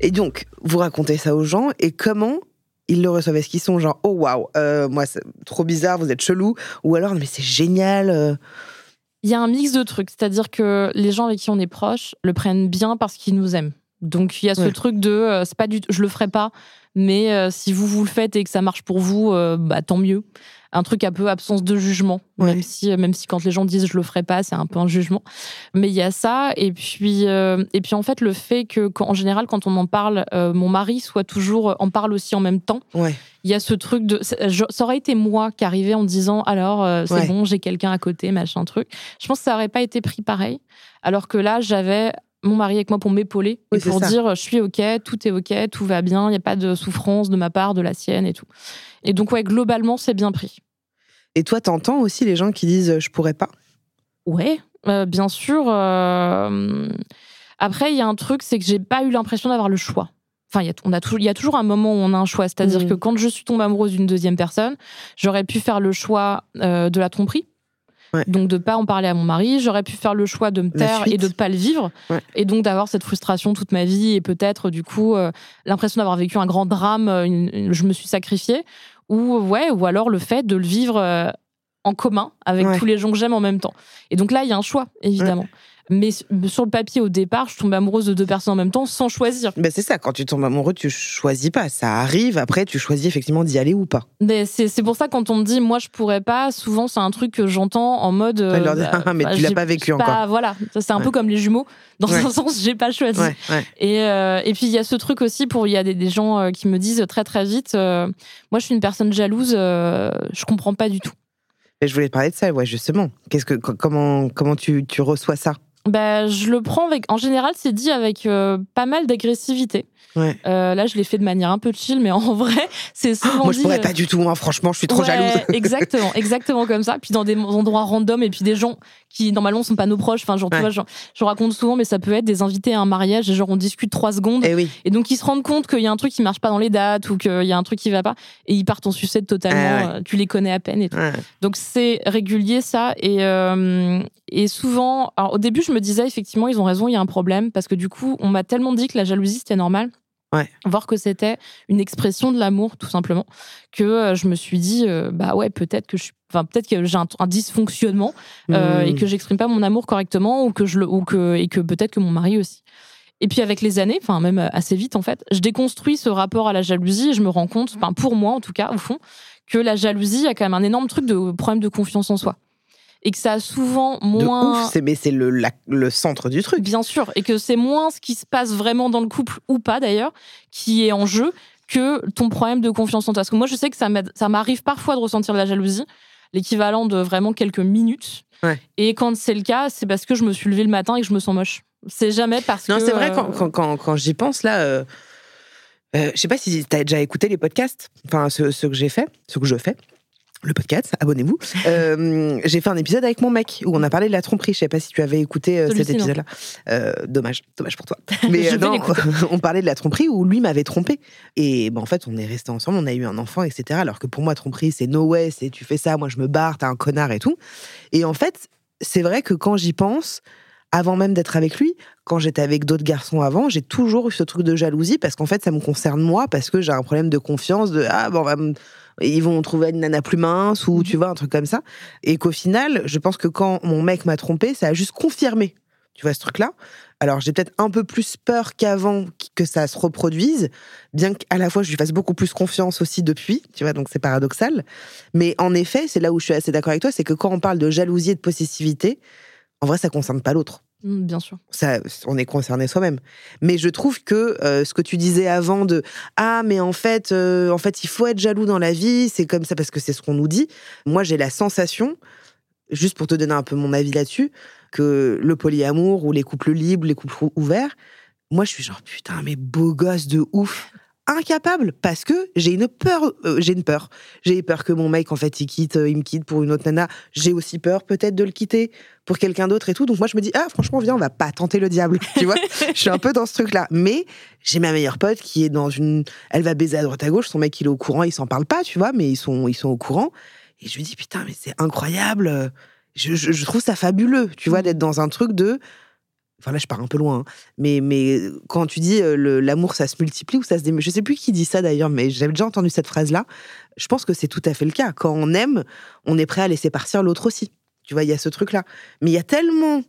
Et donc, vous racontez ça aux gens, et comment ils le reçoivent Est-ce qu'ils sont genre, oh waouh, euh, moi c'est trop bizarre, vous êtes chelou? Ou alors, mais c'est génial euh. Il y a un mix de trucs, c'est-à-dire que les gens avec qui on est proche le prennent bien parce qu'ils nous aiment. Donc il y a ce truc de, euh, c'est pas du, je le ferai pas, mais si vous vous le faites et que ça marche pour vous, bah tant mieux. Un truc un peu absence de jugement, même si même si quand les gens disent je le ferai pas, c'est un peu un jugement. Mais il y a ça et puis et puis en fait le fait que en général quand on en parle, mon mari soit toujours en parle aussi en même temps. Ouais il y a ce truc de. Ça aurait été moi qui arrivais en disant alors, euh, c'est bon, j'ai quelqu'un à côté, machin truc. Je pense que ça aurait pas été pris pareil. Alors que là, j'avais mon mari avec moi pour m'épauler et pour dire je suis OK, tout est OK, tout va bien, il n'y a pas de souffrance de ma part, de la sienne et tout. Et donc, ouais, globalement, c'est bien pris. Et toi, t'entends aussi les gens qui disent je pourrais pas? Ouais, euh, bien sûr. Euh, après, il y a un truc, c'est que j'ai pas eu l'impression d'avoir le choix. Enfin, il y, a, on a il y a toujours un moment où on a un choix. C'est-à-dire mmh. que quand je suis tombée amoureuse d'une deuxième personne, j'aurais pu faire le choix euh, de la tromperie. Donc de pas en parler à mon mari, j'aurais pu faire le choix de me taire et de pas le vivre, et donc d'avoir cette frustration toute ma vie et peut-être du coup euh, l'impression d'avoir vécu un grand drame, euh, je me suis sacrifiée, ou ouais, ou alors le fait de le vivre en commun avec tous les gens que j'aime en même temps. Et donc là, il y a un choix évidemment. Mais sur le papier, au départ, je tombe amoureuse de deux personnes en même temps sans choisir. Ben c'est ça, quand tu tombes amoureux, tu choisis pas. Ça arrive, après, tu choisis effectivement d'y aller ou pas. Mais c'est pour ça, quand on me dit, moi, je pourrais pas, souvent, c'est un truc que j'entends en mode. Euh, bah, mais bah, tu l'as pas vécu encore. Voilà, c'est un peu comme les jumeaux. Dans un sens, j'ai pas choisi. Et, euh, et puis, il y a ce truc aussi pour. Il y a des, gens euh, qui me disent très, très vite moi, je suis une personne jalouse, je comprends pas du tout. Mais je voulais te parler de ça, ouais, justement. Qu'est-ce que, comment, comment tu, tu reçois ça? Bah, je le prends avec. En général, c'est dit avec euh, pas mal d'agressivité. Ouais. Euh, là, je l'ai fait de manière un peu chill, mais en vrai, c'est souvent. moi, je pourrais euh, pas du tout. Moi, franchement, je suis trop jalouse. exactement, exactement comme ça. Puis dans des endroits random, et puis des gens qui normalement sont pas nos proches. Enfin, genre, tu vois, genre, je raconte souvent, mais ça peut être des invités à un mariage, et genre on discute trois secondes, et, eh oui. et donc ils se rendent compte qu'il y a un truc qui marche pas dans les dates ou qu'il y a un truc qui va pas, et ils partent en sucette totalement. Ah tu les connais à peine et tout. Donc c'est régulier ça, et et souvent, alors au début, je me disais effectivement, ils ont raison, il y a un problème parce que du coup, on m'a tellement dit que la jalousie c'était normal. Ouais. Voir que c'était une expression de l'amour, tout simplement, que euh, je me suis dit, euh, bah ouais, peut-être que je suis, enfin peut-être que j'ai un, dysfonctionnement euh, et que j'exprime pas mon amour correctement ou que je le, ou que et que peut-être que mon mari aussi. Et puis avec les années, enfin même assez vite en fait, je déconstruis ce rapport à la jalousie et je me rends compte, enfin pour moi en tout cas au fond, que la jalousie a quand même un énorme truc de problème de confiance en soi et que ça a souvent moins. c'est mais c'est le, le centre du truc. Bien sûr, et que c'est moins ce qui se passe vraiment dans le couple ou pas d'ailleurs qui est en jeu que ton problème de confiance en toi. Parce que moi, je sais que ça m'arrive parfois de ressentir de la jalousie, l'équivalent de vraiment quelques minutes. Et quand c'est le cas, c'est parce que je me suis levée le matin et que je me sens moche. C'est jamais parce que. Non, c'est vrai, quand, euh, quand, quand, j'y pense, là. Euh, euh, je sais pas si tu as déjà écouté les podcasts, enfin ceux, ceux que j'ai fait, ceux que je fais le podcast, abonnez-vous. Euh, j'ai fait un épisode avec mon mec où on a parlé de la tromperie. Je sais pas si tu avais écouté euh, cet épisode-là. Euh, dommage, dommage pour toi. Mais non, on parlait de la tromperie où lui m'avait trompé. Et ben, en fait, on est resté ensemble, on a eu un enfant, etc. Alors que pour moi, tromperie, c'est no way, c'est tu fais ça, moi je me barre, t'es un connard et tout. Et en fait, c'est vrai que quand j'y pense, avant même d'être avec lui, quand j'étais avec d'autres garçons avant, j'ai toujours eu ce truc de jalousie parce qu'en fait, ça me concerne moi parce que j'ai un problème de confiance de ah bon, on va me ils vont trouver une nana plus mince ou tu mhm. vois un truc comme ça. Et qu'au final, je pense que quand mon mec m'a trompé, ça a juste confirmé, tu vois ce truc-là. Alors j'ai peut-être un peu plus peur qu'avant que ça se reproduise, bien qu'à la fois je lui fasse beaucoup plus confiance aussi depuis, tu vois, donc c'est paradoxal. Mais en effet, c'est là où je suis assez d'accord avec toi, c'est que quand on parle de jalousie et de possessivité, en vrai, ça concerne pas l'autre. Mmh, bien sûr. Ça, on est concerné soi-même. Mais je trouve que euh, ce que tu disais avant de ah mais en fait euh, en fait il faut être jaloux dans la vie, c'est comme ça parce que c'est ce qu'on nous dit. Moi j'ai la sensation, juste pour te donner un peu mon avis là-dessus, que le polyamour ou les couples libres, les couples ouverts, moi je suis genre putain mais beau gosse de ouf incapable parce que j'ai une peur, euh, j'ai une peur. J'ai peur que mon mec en fait il quitte, euh, il me quitte pour une autre nana. J'ai aussi peur peut-être de le quitter pour quelqu'un d'autre et tout. Donc moi je me dis ah franchement viens on va pas tenter le diable, tu vois? je suis un peu dans ce truc là. Mais j'ai ma meilleure pote qui est dans une, elle va baiser à droite à gauche. Son mec il est au courant, il s'en parle pas, tu vois, mais ils sont ils sont au courant. Et je lui dis putain mais c'est incroyable. Je, je, trouve ça fabuleux, tu vois, mmh. d'être dans un truc de Enfin là, je pars un peu loin. Hein. Mais, mais quand tu dis euh, l'amour, ça se multiplie ou ça se démultiplie, je sais plus qui dit ça d'ailleurs, mais j'avais déjà entendu cette phrase-là. Je pense que c'est tout à fait le cas. Quand on aime, on est prêt à laisser partir l'autre aussi. Tu vois, il y a ce truc-là. Mais il y a tellement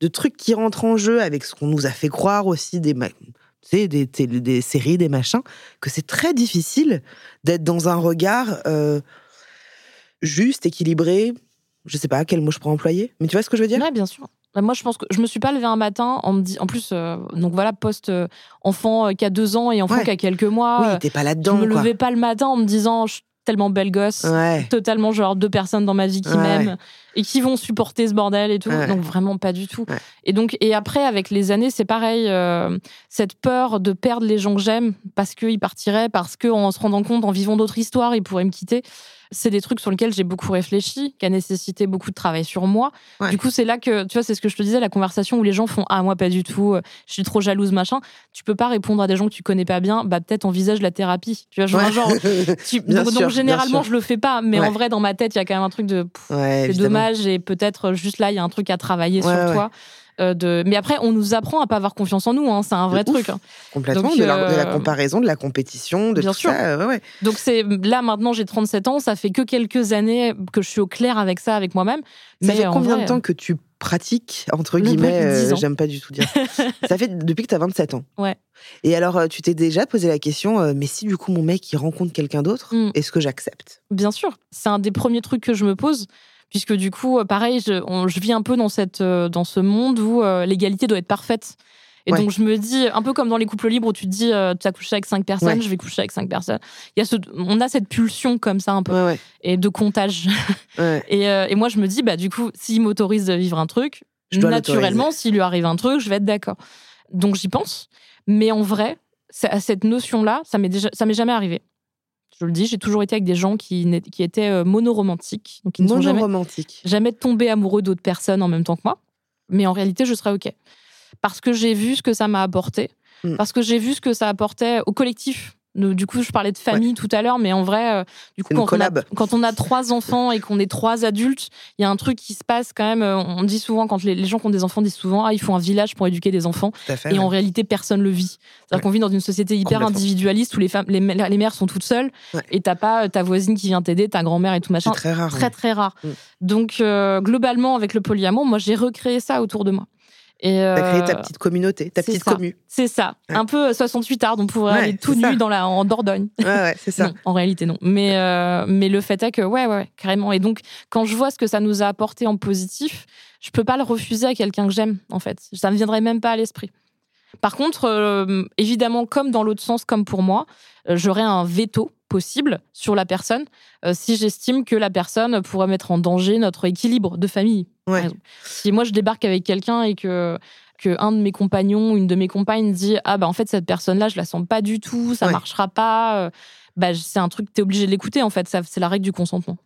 de trucs qui rentrent en jeu avec ce qu'on nous a fait croire aussi des, séries, des machins, que c'est très difficile d'être dans un regard. Euh, juste, équilibré. Je sais pas quel mot je pourrais employer, mais tu vois ce que je veux dire? Ouais, bien sûr. Bah, moi, je pense que je me suis pas levée un matin en me dit, en plus, euh, donc voilà, post euh, enfant euh, qui a deux ans et enfant Ouais. qui a quelques mois. Oui, euh, t'es pas je là-dedans, me quoi. levais pas le matin en me disant, je suis tellement belle gosse, Ouais. totalement genre deux personnes dans ma vie qui Ouais. m'aiment et qui vont supporter ce bordel et tout. Donc vraiment pas du tout. Et donc et après avec les années, c'est pareil, euh, cette peur de perdre les gens que j'aime parce qu'ils partiraient, parce qu'en se rendant compte, en vivant d'autres histoires, ils pourraient me quitter. C'est des trucs sur lesquels j'ai beaucoup réfléchi, qui a nécessité beaucoup de travail sur moi. Ouais. Du coup, c'est là que, tu vois, c'est ce que je te disais, la conversation où les gens font Ah, moi, pas du tout, euh, je suis trop jalouse, machin. Tu peux pas répondre à des gens que tu connais pas bien, bah, peut-être envisage la thérapie. Tu vois, genre, Ouais. genre, tu- donc, sûr, donc, généralement, je le fais pas, mais Ouais. en vrai, dans ma tête, il y a quand même un truc de c'est dommage et peut-être euh, juste là, il y a un truc à travailler sur toi. Euh, de... Mais après, on nous apprend à pas avoir confiance en nous, hein, c'est un vrai De ouf. truc. hein. Complètement, Donc, de, la, de la euh, comparaison, de la compétition, de Bien tout sûr. ça. euh, Ouais, ouais. Donc c'est là maintenant j'ai 37 ans, ça fait que quelques années que je suis au clair avec ça avec moi-même. Ça Mais fait en combien vrai, de temps que tu pratiques, entre Le guillemets, euh, j'aime pas du tout dire. ça fait depuis que tu as 27 ans. Ouais. Et alors, tu t'es déjà posé la question, euh, mais si du coup mon mec il rencontre quelqu'un d'autre, Mm. est-ce que j'accepte? Bien sûr, c'est un des premiers trucs que je me pose, puisque du coup, euh, pareil, je, on- je vis un peu dans, cette, euh, dans ce monde où euh, l'égalité doit être parfaite. Et Ouais. donc, je me dis, un peu comme dans les couples libres où tu te dis, euh, tu as couché avec cinq personnes, Ouais. je vais coucher avec cinq personnes. Il y a ce, on a cette pulsion comme ça un peu, Ouais, et de comptage. Et, euh, et moi, je me dis, bah, du coup, s'il m'autorise de vivre un truc, Je naturellement, s'il lui arrive un truc, je vais être d'accord. Donc, j'y pense. Mais en vrai, à cette notion-là, ça m'est jamais arrivé. Je le dis, j'ai toujours été avec des gens qui, étaient euh, monoromantiques, donc qui ne sont jamais, jamais tombés amoureux d'autres personnes en même temps que moi. Mais en réalité, je serais OK. Parce que j'ai vu ce que ça m'a apporté. Mm. Parce que j'ai vu ce que ça apportait au collectif. Du coup, je parlais de famille tout à l'heure, mais en vrai, euh, du coup, C'est quand on, a, collab. quand on a trois enfants et qu'on est trois adultes, il y a un truc qui se passe quand même. euh, On dit souvent, quand les, les gens qui ont des enfants disent souvent, ah, il faut un village pour éduquer des enfants. Fait. Et en réalité, personne le vit. C'est-à-dire Ouais. qu'on vit dans une société hyper individualiste où les, femmes, les, mè- les mères sont toutes seules et t'as pas euh, ta voisine qui vient t'aider, ta grand-mère et tout C'est machin. très rare. Très, très rare. Mm. Donc, euh, globalement, avec le polyamour, moi, j'ai recréé ça autour de moi. Et T'as créé euh, ta petite communauté, ta petite ça. commu. C'est ça. Ouais. Un peu 68 arts, on pourrait Ouais, aller tout ça. nu dans la, en Dordogne. Ouais, ouais, c'est ça. Non, en réalité, non. Mais, euh, mais le fait est que, ouais, ouais, carrément. Et donc, quand je vois ce que ça nous a apporté en positif, je peux pas le refuser à quelqu'un que j'aime, en fait. Ça me viendrait même pas à l'esprit. Par contre, euh, évidemment, comme dans l'autre sens, comme pour moi, euh, j'aurais un veto possible sur la personne euh, si j'estime que la personne pourrait mettre en danger notre équilibre de famille. Ouais. Si moi je débarque avec quelqu'un et que que un de mes compagnons ou une de mes compagnes dit ah bah en fait cette personne là je la sens pas du tout ça Ouais. marchera pas euh, bah c'est un truc t'es obligé de l'écouter en fait ça c'est la règle du consentement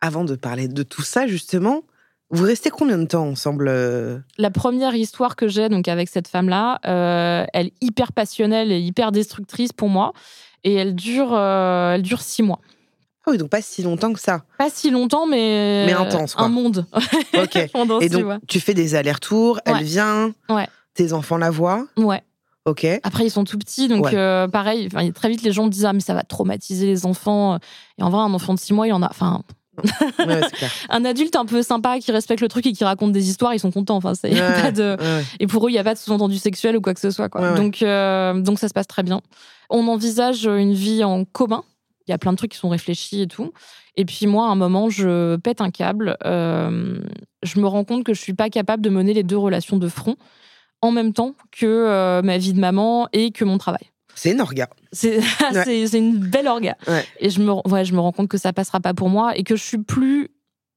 Avant de parler de tout ça, justement, vous restez combien de temps ensemble euh? La première histoire que j'ai donc avec cette femme là elle est hyper passionnelle et hyper destructrice pour moi et elle dure euh, elle dure six mois Ah oui, donc pas si longtemps que ça. pas si longtemps mais Mais intense, quoi. un monde Ok. Et six donc, mois. tu fais des allers-retours, Ouais. elle vient, Ouais. tes enfants la voient, ouais ok. Après, ils sont tout petits, donc Ouais. euh, pareil, très vite, les gens disent Ah, mais ça va traumatiser les enfants. Et en vrai, un enfant de 6 mois, il en a. Enfin, Ouais, clair. un adulte un peu sympa qui respecte le truc et qui raconte des histoires, ils sont contents. Enfin, c'est- Ouais, pas de... ouais. Et pour eux, il n'y a pas de sous-entendu sexuel ou quoi que ce soit. Quoi. Donc, euh, donc, ça se passe très bien. On envisage une vie en commun. Il y a plein de trucs qui sont réfléchis et tout. Et puis moi, à un moment, je pète un câble. Euh, je me rends compte que je suis pas capable de mener les deux relations de front en même temps que euh, ma vie de maman et que mon travail. C'est une orga. C'est une belle orga. Ouais. Et je me, ouais, je me rends compte que ça passera pas pour moi et que je suis plus.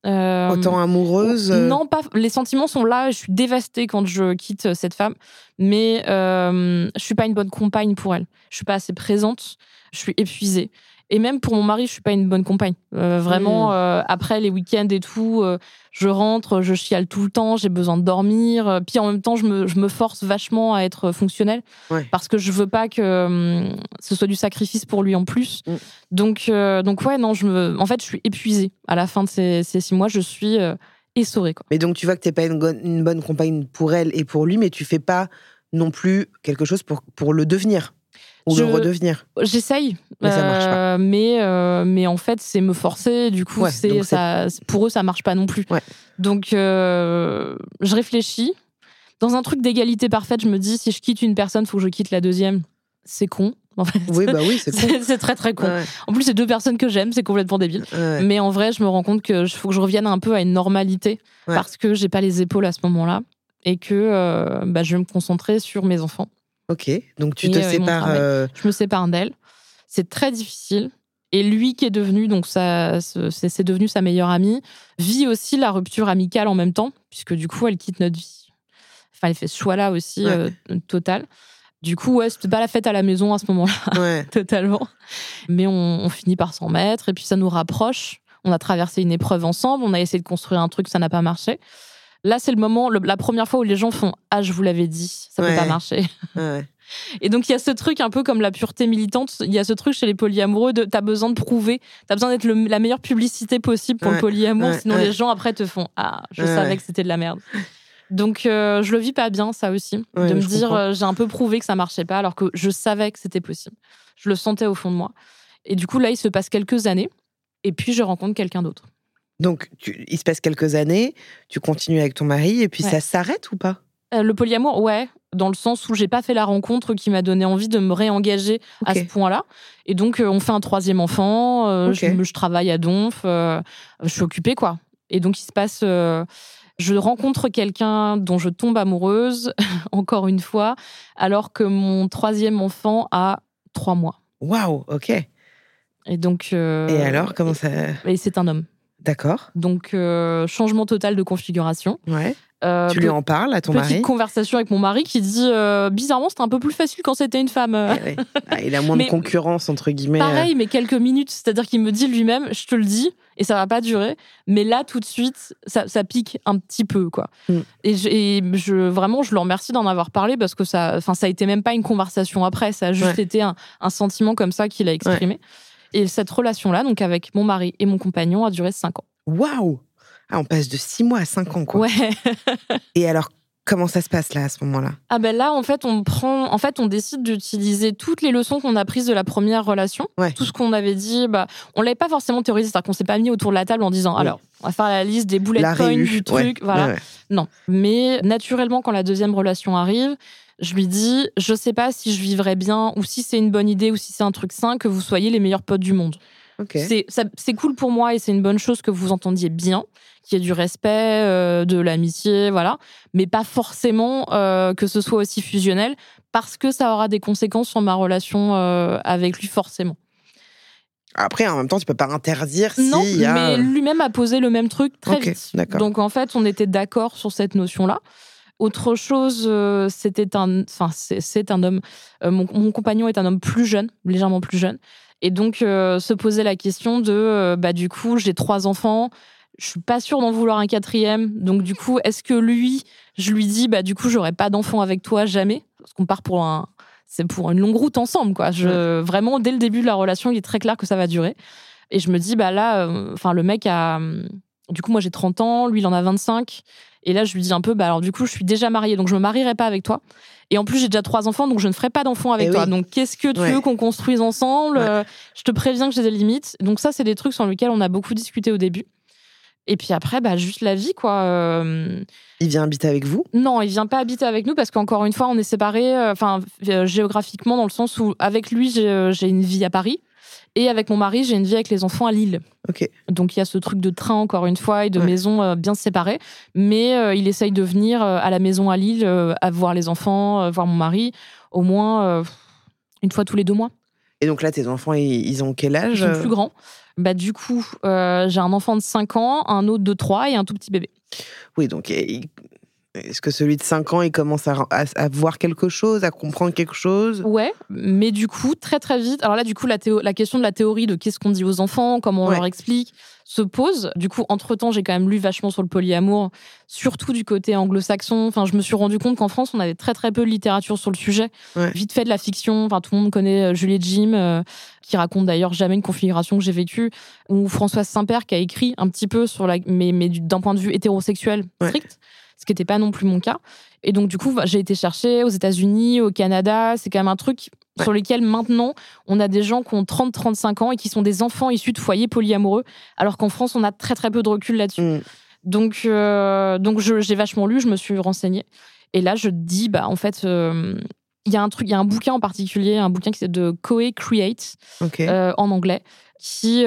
euh, Autant amoureuse. euh, non, pas. Les sentiments sont là. Je suis dévastée quand je quitte cette femme, mais euh, je suis pas une bonne compagne pour elle. Je suis pas assez présente. Je suis épuisée. Et même pour mon mari, je suis pas une bonne compagne. Euh, vraiment, euh, après les week-ends et tout, euh, je rentre, je chiale tout le temps, j'ai besoin de dormir. Puis en même temps, je me, je me force vachement à être fonctionnelle Ouais. parce que je veux pas que ce soit du sacrifice pour lui en plus. Mm. Donc, donc ouais, non, je me, en fait, je suis épuisée à la fin de ces, ces six mois. Je suis essorée, quoi. Mais donc, tu vois que t'es pas une, une bonne compagne pour elle et pour lui, mais tu fais pas non plus quelque chose pour, pour le devenir ou Je- le redevenir. J'essaye, Mais ça marche pas. Euh, mais euh, mais en fait, c'est me forcer. Du coup, Ouais, c'est donc c'est- ça. Pour eux, ça marche pas non plus. Ouais. Donc, euh, je réfléchis. Dans un truc d'égalité parfaite, je me dis si je quitte une personne, faut que je quitte la deuxième. C'est con, En fait. Oui, bah oui, c'est con. c'est très très con. En plus, c'est deux personnes que j'aime, c'est complètement débile. Mais en vrai, je me rends compte que faut que je revienne un peu à une normalité parce que j'ai pas les épaules à ce moment-là et que euh, bah, je vais me concentrer sur mes enfants. Ok, donc tu te euh, sépares. Euh, je me sépare d'elle. C'est très difficile. Et lui qui est devenu, donc ça, c'est devenu sa meilleure amie, vit aussi la rupture amicale en même temps, puisque du coup, elle quitte notre vie. Enfin, elle fait ce choix-là aussi, total. Du coup, ouais, c'était pas la fête à la maison à ce moment-là, totalement. Mais on, finit par s'en mettre et puis ça nous rapproche. On a traversé une épreuve ensemble, on a essayé de construire un truc, ça n'a pas marché. Là, c'est le moment, la première fois où les gens font Ah, je vous l'avais dit, ça peut pas marcher. Et donc, il y a ce truc un peu comme la pureté militante. Il y a ce truc chez les polyamoureux de t'as besoin de prouver, t'as besoin d'être la meilleure publicité possible pour le polyamour. sinon, les gens après te font Ah, je savais que c'était de la merde. Donc, euh, je le vis pas bien, ça aussi. de me dire, euh, j'ai un peu prouvé que ça marchait pas, alors que je savais que c'était possible. Je le sentais au fond de moi. Et du coup, là, il se passe quelques années. Et puis, je rencontre quelqu'un d'autre. Donc, il se passe quelques années, tu continues avec ton mari, et puis ça s'arrête ou pas? Euh, Le polyamour, ouais, dans le sens où j'ai pas fait la rencontre qui m'a donné envie de me réengager à ce point-là. Et donc, on fait un troisième enfant, je, je, travaille à Donf, je suis occupée, quoi. Et donc, il se passe je rencontre quelqu'un dont je tombe amoureuse, encore une fois, alors que mon troisième enfant a trois mois. Waouh, ok. Et donc. Euh, et alors, comment ça. Et c'est un homme. D'accord. Donc, euh, changement total de configuration. Ouais. Euh, tu lui en parles à ton petite mari conversation avec mon mari qui dit euh, bizarrement c'était un peu plus facile quand c'était une femme. Eh ah, il a moins de concurrence entre guillemets. Pareil, mais quelques minutes. C'est-à-dire qu'il me dit lui-même, je te le dis, et ça va pas durer. Mais là, tout de suite, ça, pique un petit peu, quoi. Mm. Et, je, vraiment, je le remercie d'en avoir parlé parce que ça, enfin, ça a été même pas une conversation après. Ça a juste été un, sentiment comme ça qu'il a exprimé. Et cette relation-là, donc avec mon mari et mon compagnon, a duré cinq ans. Waouh ah, on passe de six mois à cinq ans, quoi. Ouais. Et alors, comment ça se passe là, à ce moment-là? Ah ben là, en fait, on prend, en fait, on décide d'utiliser toutes les leçons qu'on a prises de la première relation. Tout ce qu'on avait dit, bah, on l'avait pas forcément théorisé, c'est-à-dire qu'on s'est pas mis autour de la table en disant, alors, on va faire la liste des bullet points du truc, voilà. Non. Mais naturellement, quand la deuxième relation arrive, je lui dis, je sais pas si je vivrai bien ou si c'est une bonne idée ou si c'est un truc sain que vous soyez les meilleurs potes du monde. C'est cool pour moi et c'est une bonne chose que vous entendiez bien, qu'il y ait du respect, euh, de l'amitié, voilà. Mais pas forcément euh, que ce soit aussi fusionnel parce que ça aura des conséquences sur ma relation euh, avec lui, forcément. Après, en même temps, tu peux pas interdire non, mais lui-même a posé le même truc très vite. Donc en fait, on était d'accord sur cette notion-là. Autre chose, c'était un, enfin c'est un homme. mon, mon, compagnon est un homme plus jeune, légèrement plus jeune, et donc, euh, se poser la question de, euh, bah, du coup, j'ai trois enfants, je suis pas sûre d'en vouloir un quatrième. Donc, du coup, est-ce que lui, je lui dis, bah, du coup, j'aurai pas d'enfant avec toi jamais? Parce qu'on part pour un. C'est pour une longue route ensemble, quoi. Je, Vraiment, dès le début de la relation, il est très clair que ça va durer. Et je me dis, bah là, euh, enfin, le mec a. Du coup, moi, j'ai 30 ans, lui, il en a 25. Et là, je lui dis un peu, bah alors du coup, je suis déjà mariée, donc je me marierai pas avec toi. Et en plus, j'ai déjà trois enfants, donc je ne ferai pas d'enfants avec eh toi. Donc, qu'est-ce que tu veux qu'on construise ensemble euh, Je te préviens que j'ai des limites. Donc, ça, c'est des trucs sur lesquels on a beaucoup discuté au début. Et puis après, bah, juste la vie, quoi. Euh. Il vient habiter avec vous? Non, il vient pas habiter avec nous parce qu'encore une fois, on est séparés, euh, enfin, géographiquement, dans le sens où, avec lui, j'ai une vie à Paris. Et avec mon mari, j'ai une vie avec les enfants à Lille. Donc il y a ce truc de train encore une fois et de maison euh, bien séparée. Mais euh, il essaye de venir euh, à la maison à Lille, à voir les enfants, voir mon mari, au moins une fois tous les deux mois. Et donc là, tes enfants, ils ont quel âge Ils sont plus grands. Bah, du coup, j'ai un enfant de 5 ans, un autre de 3 et un tout petit bébé. Oui, donc est-ce que celui de 5 ans, il commence à, à, voir quelque chose, à comprendre quelque chose? Ouais, mais du coup, très très vite. Alors là, du coup, la, la question de la théorie de qu'est-ce qu'on dit aux enfants, comment on leur explique, se pose. Du coup, entre-temps, j'ai quand même lu vachement sur le polyamour, surtout du côté anglo-saxon. Enfin, je me suis rendu compte qu'en France, on avait très très peu de littérature sur le sujet. Vite fait de la fiction. Enfin, tout le monde connaît euh, Julie Jim, euh, qui raconte d'ailleurs jamais une configuration que j'ai vécue, ou Françoise Saint-Père qui a écrit un petit peu sur la, mais, mais d'un point de vue hétérosexuel strict ce qui n'était pas non plus mon cas. Et donc, du coup, bah, j'ai été chercher aux États-Unis, au Canada. C'est quand même un truc sur lequel maintenant, on a des gens qui ont 30-35 ans et qui sont des enfants issus de foyers polyamoureux, alors qu'en France, on a très très peu de recul là-dessus. Mm. Donc, euh, donc j'ai vachement lu, je me suis renseignée. Et là, je dis, bah, en fait, euh, Il y a un truc, il y a un bouquin en particulier, un bouquin qui est de Coe Create en anglais, qui,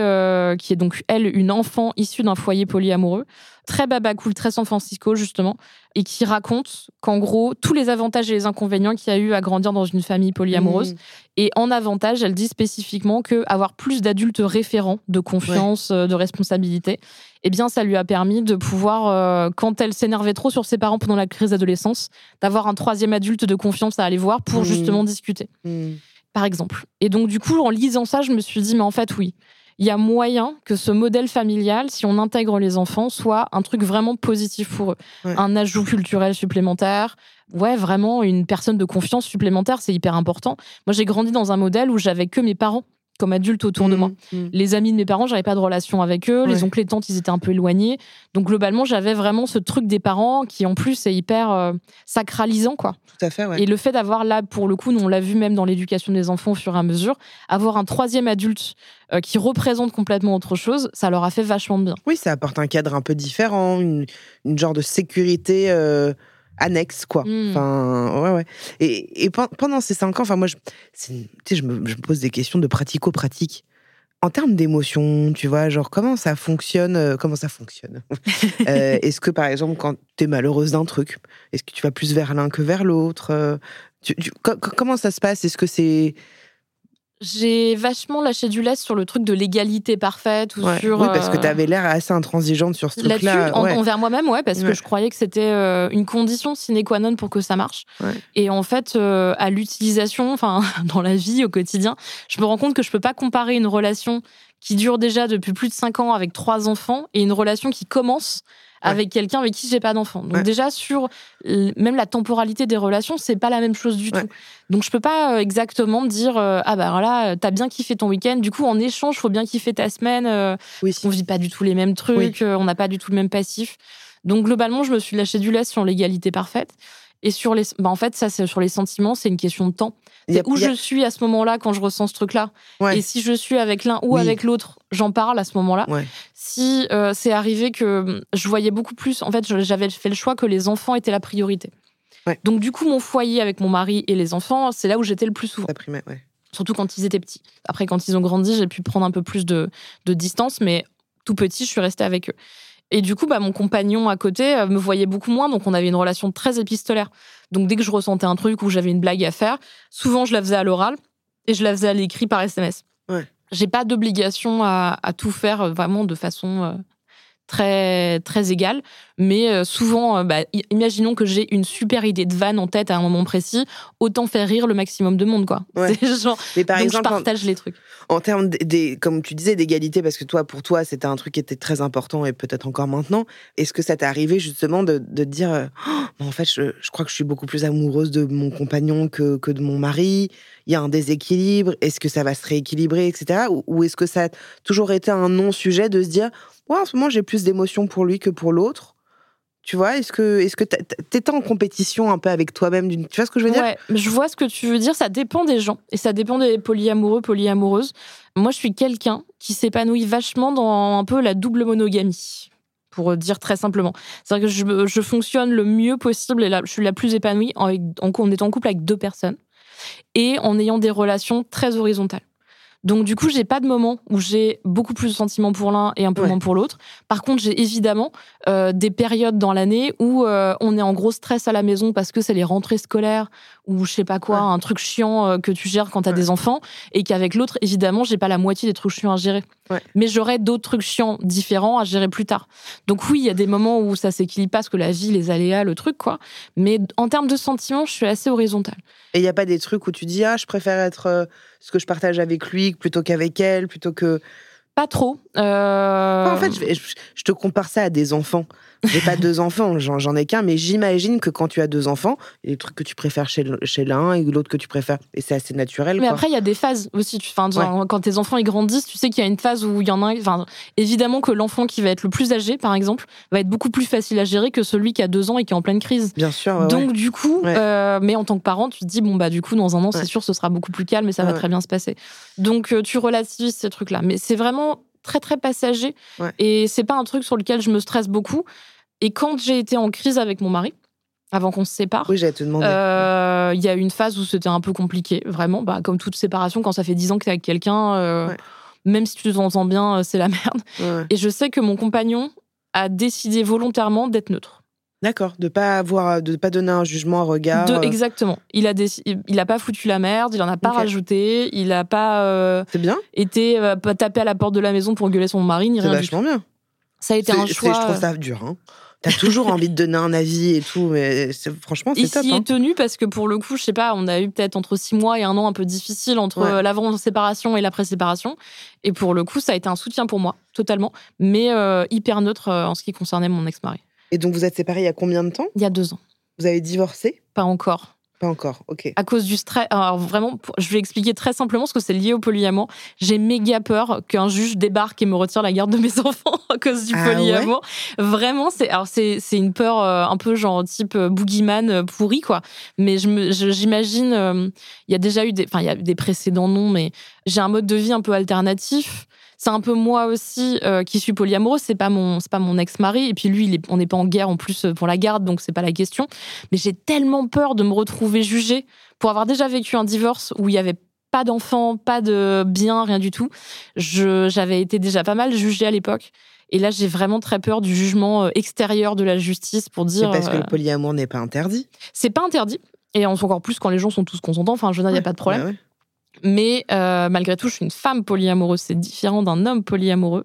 qui est donc elle une enfant issue d'un foyer polyamoureux très baba cool, très San Francisco justement, et qui raconte qu'en gros, tous les avantages et les inconvénients qu'il y a eu à grandir dans une famille polyamoureuse. Mmh. Et en avantage, elle dit spécifiquement que avoir plus d'adultes référents, de confiance, euh, de responsabilité, eh bien, ça lui a permis de pouvoir, euh, quand elle s'énervait trop sur ses parents pendant la crise d'adolescence, d'avoir un troisième adulte de confiance à aller voir pour mmh. justement discuter. Mmh. Par exemple. Et donc, du coup, en lisant ça, je me suis dit, mais en fait, oui il y a moyen que ce modèle familial, si on intègre les enfants, soit un truc vraiment positif pour eux. Un ajout culturel supplémentaire. Ouais, vraiment une personne de confiance supplémentaire, c'est hyper important. Moi, j'ai grandi dans un modèle où j'avais que mes parents comme adulte autour de moi. Mmh, mmh. Les amis de mes parents, j'avais pas de relation avec eux. Les oncles et tantes, ils étaient un peu éloignés. Donc globalement, j'avais vraiment ce truc des parents qui en plus est hyper euh, sacralisant quoi. Tout à fait. Ouais. Et le fait d'avoir là, pour le coup, nous, on l'a vu même dans l'éducation des enfants au fur et à mesure, avoir un troisième adulte euh, qui représente complètement autre chose, ça leur a fait vachement de bien. Oui, ça apporte un cadre un peu différent, une, genre de sécurité. Euh, annexe quoi. Hmm. enfin ouais ouais. Et, et, pendant ces cinq ans enfin moi je, je me, je me pose des questions de pratico-pratique. En termes d'émotion, tu vois, genre comment ça fonctionne, euh, comment ça fonctionne? Euh, est-ce que par exemple, quand tu es malheureuse d'un truc, est-ce que tu vas plus vers l'un que vers l'autre? Euh, Comment ça se passe? Est-ce que c'est j'ai vachement lâché du lest sur le truc de l'égalité parfaite ou sur. Oui, parce que tu avais l'air assez intransigeante sur ce truc-là. envers moi-même, ouais, parce que je croyais que c'était euh, une condition sine qua non pour que ça marche. Et en fait, euh, à l'utilisation, enfin, dans la vie au quotidien, je me rends compte que je peux pas comparer une relation qui dure déjà depuis plus de cinq ans avec trois enfants et une relation qui commence avec quelqu'un avec qui j'ai pas d'enfant. Donc déjà sur même la temporalité des relations, c'est pas la même chose du tout. Donc je peux pas euh, exactement dire euh, ah bah voilà, t'as bien kiffé ton week-end, du coup en échange, faut bien kiffer ta semaine. Euh, oui. On vit pas du tout les mêmes trucs, on n'a pas du tout le même passif. Donc globalement, je me suis lâché du lest sur l'égalité parfaite. Et sur les, bah en fait, ça, c'est sur les sentiments, c'est une question de temps. C'est où je suis à ce moment-là quand je ressens ce truc-là? Et si je suis avec l'un ou avec l'autre, j'en parle à ce moment-là. Si euh, c'est arrivé que hum, je voyais beaucoup plus, en fait, j'avais fait le choix que les enfants étaient la priorité. Donc du coup, mon foyer avec mon mari et les enfants, c'est là où j'étais le plus souvent. Surtout quand ils étaient petits. Après, quand ils ont grandi, j'ai pu prendre un peu plus de, de distance, mais tout petit, je suis restée avec eux. Et du coup, bah, mon compagnon à côté euh, me voyait beaucoup moins, donc on avait une relation très épistolaire. Donc dès que je ressentais un truc ou j'avais une blague à faire, souvent je la faisais à l'oral et je la faisais à l'écrit par SMS. Ouais. J'ai pas d'obligation à, tout faire euh, vraiment de façon euh, très très égale, mais euh, souvent, euh, bah, imaginons que j'ai une super idée de vanne en tête à un moment précis, autant faire rire le maximum de monde, quoi. Genre, mais par donc exemple, je partage les trucs. En termes, des, comme tu disais, d'égalité, parce que toi, pour toi, c'était un truc qui était très important et peut-être encore maintenant. Est-ce que ça t'est arrivé justement de, de dire, euh, oh, en fait, je, je, crois que je suis beaucoup plus amoureuse de mon compagnon que, que de mon mari. Il y a un déséquilibre. Est-ce que ça va se rééquilibrer, etc. Ou, ou est-ce que ça a toujours été un non-sujet de se dire ouais, en ce moment, j'ai plus d'émotions pour lui que pour l'autre. Tu vois, est-ce que est-ce que t'étais en compétition un peu avec toi-même Tu vois ce que je veux dire? Je vois ce que tu veux dire. Ça dépend des gens et ça dépend des polyamoureux, polyamoureuses. Moi, je suis quelqu'un qui s'épanouit vachement dans un peu la double monogamie, pour dire très simplement. C'est-à-dire que je, fonctionne le mieux possible et là, je suis la plus épanouie en, en, en étant en couple avec deux personnes et en ayant des relations très horizontales. Donc du coup, j'ai pas de moment où j'ai beaucoup plus de sentiments pour l'un et un peu moins pour l'autre. Par contre, j'ai évidemment euh, des périodes dans l'année où euh, on est en gros stress à la maison parce que c'est les rentrées scolaires ou je sais pas quoi, un truc chiant euh, que tu gères quand tu as des enfants et qu'avec l'autre, évidemment, j'ai pas la moitié des trucs chiants à gérer. Mais j'aurai d'autres trucs chiants différents à gérer plus tard. Donc oui, il y a des moments où ça s'équilibre parce que la vie, les aléas, le truc quoi. Mais en termes de sentiments, je suis assez horizontale. Et il y a pas des trucs où tu dis ah, je préfère être ce que je partage avec lui plutôt qu'avec elle, plutôt que pas trop. Euh, en fait, je, te compare ça à des enfants. J'ai pas deux enfants, j'en ai qu'un, mais j'imagine que quand tu as deux enfants, il y a des trucs que tu préfères chez, chez l'un et l'autre que tu préfères. Et c'est assez naturel. Mais après, il y a des phases aussi. Quand tes enfants ils grandissent, tu sais qu'il y a une phase où il y en a un. Évidemment que l'enfant qui va être le plus âgé, par exemple, va être beaucoup plus facile à gérer que celui qui a deux ans et qui est en pleine crise. Bien sûr. Donc, du coup, euh, mais en tant que parent, tu te dis, bon, bah, du coup, dans un an, c'est sûr, ce sera beaucoup plus calme et ça va très bien se passer. Donc, euh, tu relativises ces trucs-là. Mais c'est vraiment très très passager et c'est pas un truc sur lequel je me stresse beaucoup. Et quand j'ai été en crise avec mon mari, avant qu'on se sépare. Oui, j'allais te demander. Euh, Il y a eu une phase où c'était un peu compliqué, vraiment. Bah, comme toute séparation, quand ça fait 10 ans que tu es avec quelqu'un, euh, Ouais. même si tu t'entends bien, euh, c'est la merde. Ouais. Et je sais que mon compagnon a décidé volontairement d'être neutre. D'accord, de pas avoir, de pas donner un jugement, un regard. De- euh, exactement. Il a, déci- il a pas foutu la merde, il en a pas rajouté, il a pas euh, C'est bien, été euh, tapé à la porte de la maison pour gueuler son mari, ni c'est rien du tout. vachement bien. Ça a été C'est- un c'est- choix. Je trouve ça dur. Hein. T'as toujours envie de donner un avis et tout, mais c'est- franchement, Il c'est top. s'y hein. est tenu parce que pour le coup, je sais pas, on a eu peut-être entre six mois et un an un peu difficile entre Ouais. euh, l'avant-séparation et l'après-séparation. Et pour le coup, ça a été un soutien pour moi, totalement, mais euh, hyper neutre euh, en ce qui concernait mon ex-mari. Et donc, vous êtes séparés il y a combien de temps? Il y a deux ans, Vous avez divorcé? Pas encore. Pas encore, ok. À cause du stress. Alors vraiment, je vais expliquer très simplement parce que c'est lié au polyamour. J'ai méga peur qu'un juge débarque et me retire la garde de mes enfants à cause du Ah ouais? polyamour. Vraiment, c'est alors c'est une peur euh, un peu genre type euh, boogeyman euh, pourri quoi. Mais je j'imagine euh, il y a déjà eu des enfin il y a eu des précédents non mais j'ai un mode de vie un peu alternatif. C'est un peu moi aussi euh, qui suis polyamoureuse. C'est pas mon c'est pas mon ex-mari et puis lui il est- on n'est pas en guerre en plus euh, pour la garde donc c'est pas la question. Mais j'ai tellement peur de me retrouver jugée pour avoir déjà vécu un divorce où il y avait pas d'enfants, pas de biens, rien du tout. Je j'avais été déjà pas mal jugée à l'époque. Et là, j'ai vraiment très peur du jugement euh, extérieur de la justice pour C'est dire. parce que le polyamour n'est pas interdit. c'est pas interdit. Et encore plus quand les gens sont tous consentants. Enfin, je veux dire, il n'y a pas de problème. bah ouais. Mais euh, malgré tout, je suis une femme polyamoureuse. C'est différent d'un homme polyamoureux.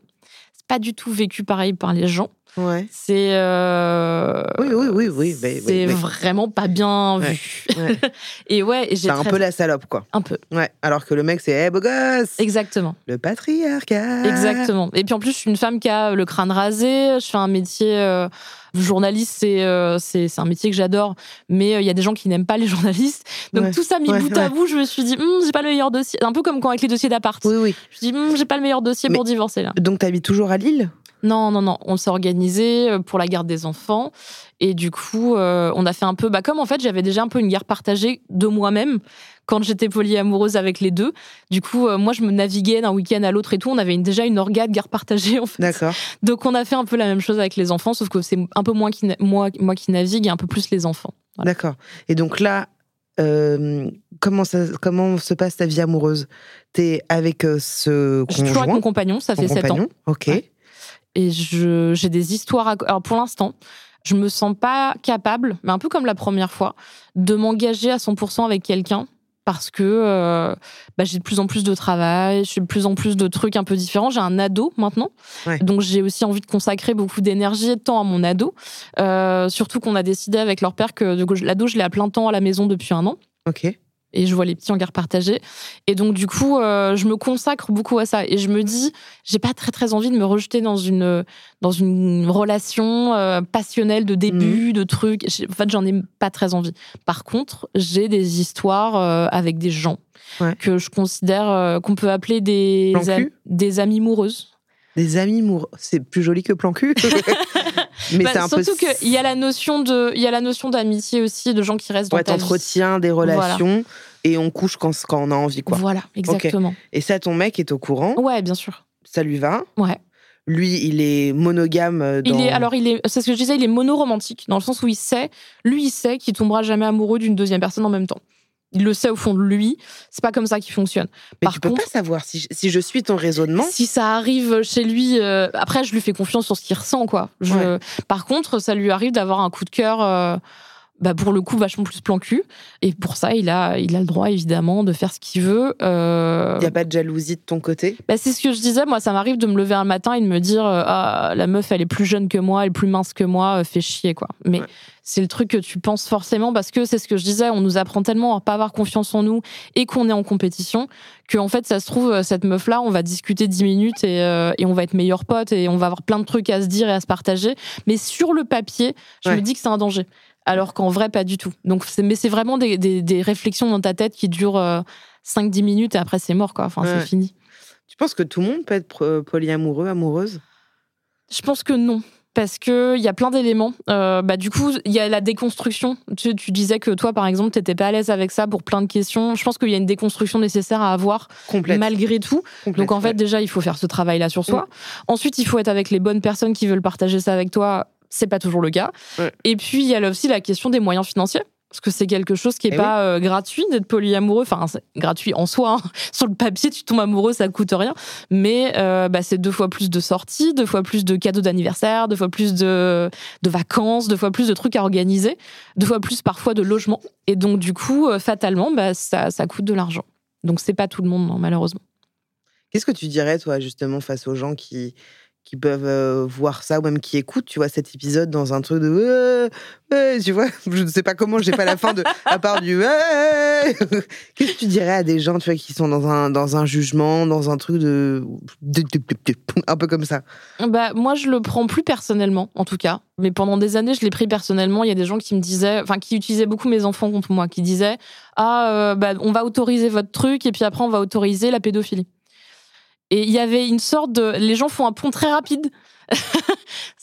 C'est pas du tout vécu pareil par les gens. Ouais. C'est. euh, Oui, oui, oui, oui, bah, c'est oui. vraiment pas bien Ouais, vu. ouais. et ouais, j'ai C'est un peu la salope, quoi. un peu. Ouais. Alors que le mec, c'est, eh, beau gosse Exactement. Le patriarcat Exactement. Et puis en plus, je suis une femme qui a le crâne rasé. Je fais un métier. euh, journaliste, c'est euh, c'est c'est un métier que j'adore. Mais euh, il y a des gens qui n'aiment pas les journalistes. Donc Ouais. tout ça mis Ouais, bout à bout, je me suis dit, Hum, j'ai pas le meilleur dossier. Un peu comme quand avec les dossiers d'appart. Oui, oui. Je me dis, Hum, j'ai pas le meilleur dossier Mais- pour divorcer là. Donc, t'habites toujours à Lille? Non, non, non. On s'est organisé euh, pour la garde des enfants. Et du coup, euh, on a fait un peu. Bah, comme en fait, j'avais déjà un peu une guerre partagée de moi-même quand j'étais polyamoureuse avec les deux. Du coup, euh, moi, je me naviguais d'un week-end à l'autre et tout. On avait une- déjà une orgade guerre partagée, en fait. D'accord. Donc, on a fait un peu la même chose avec les enfants, sauf que c'est un peu moins qui moi, moi qui navigue et un peu plus les enfants. Voilà. D'accord. Et donc là, euh, comment, ça, comment se passe ta vie amoureuse? T'es avec ce Je suis toujours avec conjoint mon compagnon, ça fait sept ans. compagnon Ok. Ouais. Et je- j'ai des histoires. À... Alors, pour l'instant, je me sens pas capable, mais un peu comme la première fois, de m'engager à 100% avec quelqu'un. Parce que euh, bah, j'ai de plus en plus de travail, j'ai de plus en plus de trucs un peu différents. J'ai un ado maintenant, Ouais. donc j'ai aussi envie de consacrer beaucoup d'énergie et de temps à mon ado. Euh, surtout qu'on a décidé avec leur père que, que l'ado, je l'ai à plein temps à la maison depuis un an Ok. Et je vois les petits en garde partagée. Et donc, du coup, euh, je me consacre beaucoup à ça. Et je me dis, j'ai pas très, très envie de me rejeter dans une, dans une relation euh, passionnelle de début, de trucs. En fait, j'en ai pas très envie. Par contre, j'ai des histoires euh, avec des gens Ouais. que je considère qu'on peut appeler des, cul? des amis moureuses. Des amis mourants. C'est plus joli que plan cul. Mais Bah, c'est un peu. surtout qu'il y a la notion de, il y a la notion d'amitié aussi, de gens qui restent dans Ouais, vie. t'entretiens des relations et on couche quand, quand on a envie, quoi. Voilà, exactement. Et ça, ton mec est au courant, Ouais, bien sûr. ça lui va. Ouais. Lui, il est monogame. euh, Dans... Il est alors il est c'est ce que je disais il est monoromantique dans le sens où il sait lui il sait qu'il tombera jamais amoureux d'une deuxième personne en même temps. Il le sait au fond de lui, c'est pas comme ça qu'il fonctionne. Mais Par tu peux contre- pas savoir si je, si je suis ton raisonnement. Si ça arrive chez lui, euh, après je lui fais confiance sur ce qu'il ressent quoi. Je- Ouais. Par contre, ça lui arrive d'avoir un coup de cœur. euh, bah pour le coup vachement plus plan cul et pour ça il a il a le droit évidemment de faire ce qu'il veut euh, Il y a pas de jalousie de ton côté? Bah, c'est ce que je disais, moi ça m'arrive de me lever un matin et de me dire euh, ah la meuf elle est plus jeune que moi, elle est plus mince que moi, euh, fait chier quoi. Mais Ouais. c'est le truc que tu penses forcément parce que c'est ce que je disais, on nous apprend tellement à pas avoir confiance en nous et qu'on est en compétition que en fait ça se trouve euh, cette meuf là, on va discuter 10 minutes et, euh, et on va être meilleurs potes et on va avoir plein de trucs à se dire et à se partager, mais sur le papier, je Ouais. me dis que c'est un danger. Alors qu'en vrai, pas du tout. Donc, mais c'est vraiment des, des- des réflexions dans ta tête qui durent euh, 5-10 minutes et après, c'est mort, quoi. Enfin, Ouais. c'est fini. Tu penses que tout le monde peut être polyamoureux, amoureuse? Je pense que non. Parce que il y a plein d'éléments. Euh, bah, du coup, il y a la déconstruction. Tu, tu disais que toi, par exemple, t'étais pas à l'aise avec ça pour plein de questions. Je pense qu'il y a une déconstruction nécessaire à avoir Complète. malgré tout. complète, Donc en fait, ouais. déjà, il faut faire ce travail-là sur soi. Ensuite, il faut être avec les bonnes personnes qui veulent partager ça avec toi c'est pas toujours le cas. Et puis il y a aussi la question des moyens financiers parce que c'est quelque chose qui est eh pas euh, gratuit d'être polyamoureux. Enfin, c'est gratuit en soi. Hein. Sur le papier, tu tombes amoureux, ça coûte rien. Mais euh, bah, c'est deux fois plus de sorties, deux fois plus de cadeaux d'anniversaire, deux fois plus de, de vacances, deux fois plus de trucs à organiser, deux fois plus parfois de logements. Et donc, du coup, euh, fatalement, bah, ça, ça coûte de l'argent. Donc, c'est pas tout le monde, malheureusement. Qu'est-ce que tu dirais, toi, justement, face aux gens qui, qui peuvent euh, voir ça ou même qui écoutent, tu vois, cet épisode dans un truc de tu vois, je ne sais pas comment, j'ai pas la fin de à part du Qu'est-ce que tu dirais à des gens, tu vois, qui sont dans un dans un jugement, dans un truc de, un peu comme ça? Bah moi je le prends plus personnellement en tout cas, mais pendant des années je l'ai pris personnellement, il y a des gens qui me disaient enfin qui utilisaient beaucoup mes enfants contre moi, qui disaient "Ah euh, bah on va autoriser votre truc et puis après on va autoriser la pédophilie." Et il y avait une sorte de. Les gens font un pont très rapide.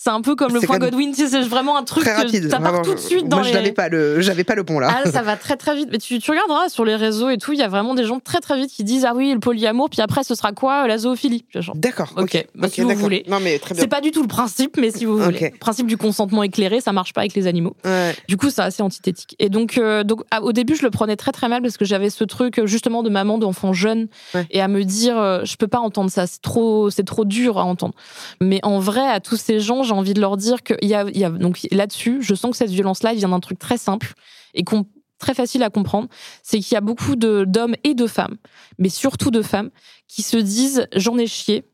C'est un peu comme le point Godwin, c'est vraiment un truc très rapide, ça part tout de suite dans Moi, je n'avais pas le, j'avais pas le pont là. Ah, ça va très très vite. Mais tu, tu regarderas sur les réseaux et tout, il y a vraiment des gens très très vite qui disent ah oui le polyamour, puis après ce sera quoi la zoophilie? D'accord. Ok. Bah, si vous voulez. Non mais très bien. C'est pas du tout le principe, mais si vous voulez. Le principe du consentement éclairé, ça marche pas avec les animaux. Du coup, c'est assez antithétique. Et donc, euh, donc au début, je le prenais très très mal parce que j'avais ce truc justement de maman d'enfant jeune et à me dire euh, je peux pas entendre ça, c'est trop c'est trop dur à entendre. Mais en vrai, à tous ces gens, j'ai envie de leur dire qu'il y a, donc là-dessus, je sens que cette violence-là vient d'un truc très simple et très facile à comprendre, c'est qu'il y a beaucoup d'hommes et de femmes, mais surtout de femmes, qui se disent j'en ai chié.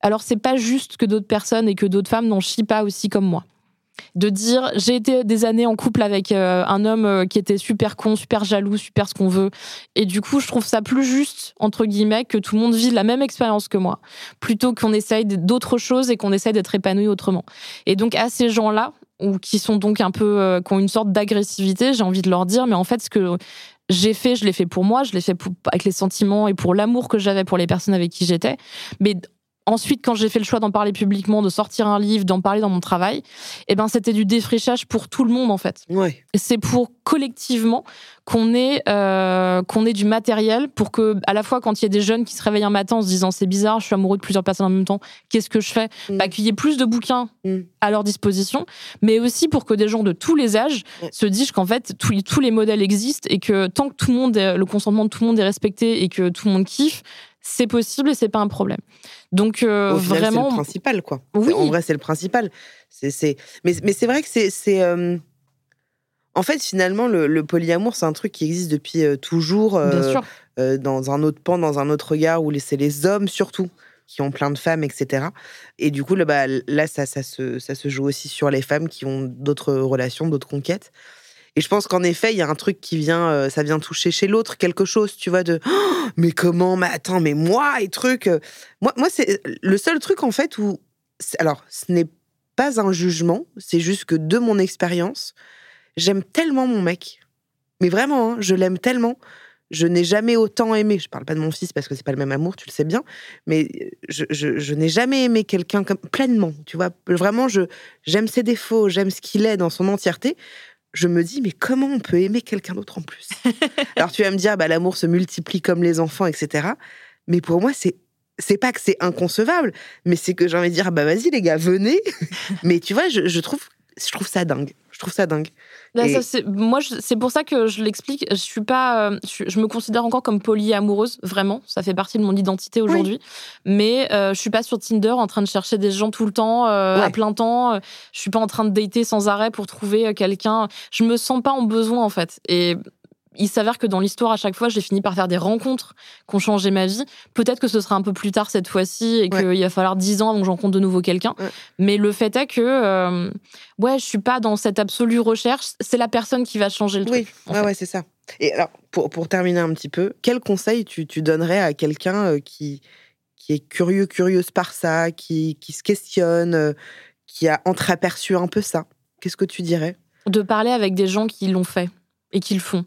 Alors c'est pas juste que d'autres personnes et que d'autres femmes n'en chient pas aussi comme moi de dire j'ai été des années en couple avec euh, un homme euh, qui était super con, super jaloux, super ce qu'on veut. Et du coup, je trouve ça plus juste, entre guillemets, que tout le monde vive la même expérience que moi, plutôt qu'on essaye d'autres choses et qu'on essaye d'être épanoui autrement. Et donc, à ces gens-là, ou qui sont donc un peu, euh, qui ont une sorte d'agressivité, j'ai envie de leur dire, mais en fait, ce que j'ai fait, je l'ai fait pour moi, je l'ai fait avec les sentiments et pour l'amour que j'avais pour les personnes avec qui j'étais. Mais Ensuite, quand j'ai fait le choix d'en parler publiquement, de sortir un livre, d'en parler dans mon travail, eh ben c'était du défrichage pour tout le monde en fait. Ouais. C'est pour collectivement qu'on ait euh, qu'on ait du matériel pour que à la fois quand il y a des jeunes qui se réveillent un matin en se disant c'est bizarre, je suis amoureux de plusieurs personnes en même temps, qu'est-ce que je fais mm. bah, qu'il y ait plus de bouquins mm. à leur disposition, mais aussi pour que des gens de tous les âges se disent qu'en fait tous, tous les modèles existent et que tant que tout le monde le consentement de tout le monde est respecté et que tout le monde kiffe, c'est possible et c'est pas un problème. Donc euh, vraiment, c'est le principal quoi. Oui. En vrai, c'est le principal. C'est, mais, mais c'est vrai que c'est, c'est euh, en fait finalement le, polyamour, c'est un truc qui existe depuis euh, toujours. dans un autre pan, dans un autre regard où c'est les hommes surtout qui ont plein de femmes, etc. Et du coup, là, bah, là ça, ça, se, ça se joue aussi sur les femmes qui ont d'autres relations, d'autres conquêtes. Et je pense qu'en effet, il y a un truc qui vient, euh, ça vient toucher chez l'autre quelque chose, tu vois, de «Oh, mais comment, mais attends, mais moi et truc. Euh». Moi, moi c'est le seul truc en fait où, alors, ce n'est pas un jugement, c'est juste que de mon expérience, j'aime tellement mon mec, mais vraiment, hein, je l'aime tellement. Je n'ai jamais autant aimé. Je parle pas de mon fils parce que c'est pas le même amour, tu le sais bien, mais je, je, je n'ai jamais aimé quelqu'un comme pleinement. Tu vois, vraiment, je j'aime ses défauts, j'aime ce qu'il est dans son entièreté je me dis, mais comment on peut aimer quelqu'un d'autre en plus? Alors tu vas me dire, bah, l'amour se multiplie comme les enfants, etc. Mais pour moi, c'est c'est pas que c'est inconcevable, mais c'est que j'ai envie de dire, bah vas-y les gars, venez. mais tu vois, je, je, trouve, je trouve ça dingue. Je trouve ça dingue. moi, c'est pour ça que je l'explique. Je suis pas, euh, je, me considère encore comme polyamoureuse, vraiment. Ça fait partie de mon identité aujourd'hui. Mais euh, je suis pas sur Tinder en train de chercher des gens tout le temps, euh, à plein temps. Je suis pas en train de dater sans arrêt pour trouver quelqu'un. Je me sens pas en besoin en fait. Et il s'avère que dans l'histoire, à chaque fois, j'ai fini par faire des rencontres qui ont changé ma vie. Peut-être que ce sera un peu plus tard cette fois-ci et qu'il va falloir dix ans avant que j'en rencontre de nouveau quelqu'un. Mais le fait est que, euh, ouais, je suis pas dans cette absolue recherche. C'est la personne qui va changer le truc. Oui, ouais, c'est ça. Et alors, pour, pour, terminer un petit peu, quel conseil tu, tu donnerais à quelqu'un euh, qui, qui est curieux, curieuse par ça, qui, qui se questionne, euh, qui a entreaperçu un peu ça? Qu'est-ce que tu dirais? De parler avec des gens qui l'ont fait et qui le font.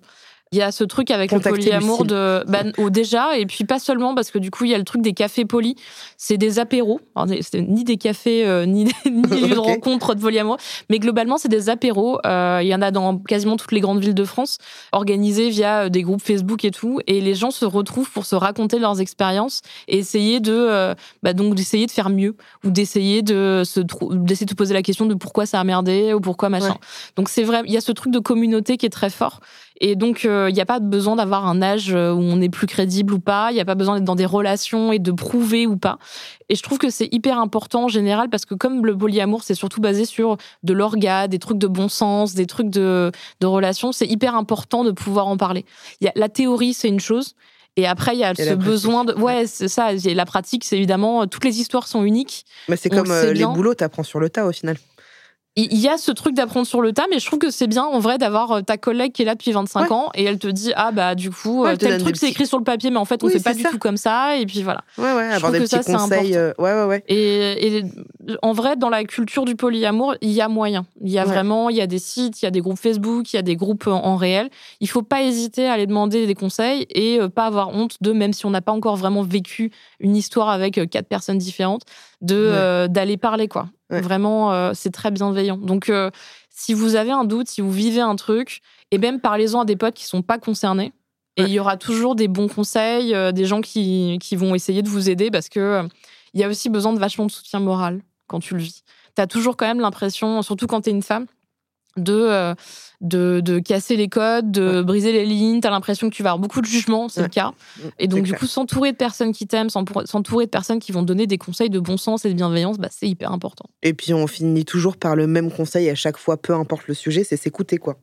Il y a ce truc avec le polyamour de bah, déjà et puis pas seulement parce que du coup il y a le truc des cafés polis, c'est des apéros, c'est ni des cafés euh, ni des, ni de rencontres de polyamour, mais globalement c'est des apéros. Euh, il y en a dans quasiment toutes les grandes villes de France, organisés via euh, des groupes Facebook et tout, et les gens se retrouvent pour se raconter leurs expériences et essayer de bah, donc d'essayer de faire mieux ou d'essayer de se d'essayer de poser la question de pourquoi ça a merdé ou pourquoi machin. Donc c'est vrai, il y a ce truc de communauté qui est très fort. Et donc, il euh, n'y a pas besoin d'avoir un âge euh, où on est plus crédible ou pas. Il n'y a pas besoin d'être dans des relations et de prouver ou pas. Et je trouve que c'est hyper important en général parce que comme le polyamour, c'est surtout basé sur de l'orga, des trucs de bon sens, des trucs de, de relations, c'est hyper important de pouvoir en parler. Y a, la théorie, c'est une chose. Et après, il y a ce besoin de. Ouais, c'est ça. La pratique, c'est évidemment. Toutes les histoires sont uniques. Mais c'est comme euh, les boulots, t'apprends sur le tas au final il y a ce truc d'apprendre sur le tas, mais je trouve que c'est bien en vrai d'avoir euh, ta collègue qui est là depuis 25 ans et elle te dit ah bah du coup euh, tel truc c'est écrit sur le papier mais en fait on fait pas du tout comme ça et puis voilà. Ouais ouais, avoir des petits conseils. Euh, ouais ouais ouais. Et, en vrai dans la culture du polyamour il y a moyen. Il y a vraiment il y a des sites, il y a des groupes Facebook, il y a des groupes en, réel. Il faut pas hésiter à aller demander des conseils et pas avoir honte de même si on n'a pas encore vraiment vécu une histoire avec quatre personnes différentes de d'aller parler quoi. Vraiment, euh, c'est très bienveillant. Donc, euh, si vous avez un doute, si vous vivez un truc, et même parlez-en à des potes qui sont pas concernés. Et il y aura toujours des bons conseils, euh, des gens qui, qui, vont essayer de vous aider parce que il y a aussi besoin de vachement de soutien moral quand tu le vis. Tu as toujours quand même l'impression, surtout quand tu es une femme, de de, de casser les codes, de briser les lignes. Tu as l'impression que tu vas avoir beaucoup de jugements, c'est le cas. Mm, et donc, du coup, s'entourer de personnes qui t'aiment, s'entourer de personnes qui vont donner des conseils de bon sens et de bienveillance, bah, c'est hyper important. Et puis, on finit toujours par le même conseil à chaque fois, peu importe le sujet, c'est s'écouter, quoi.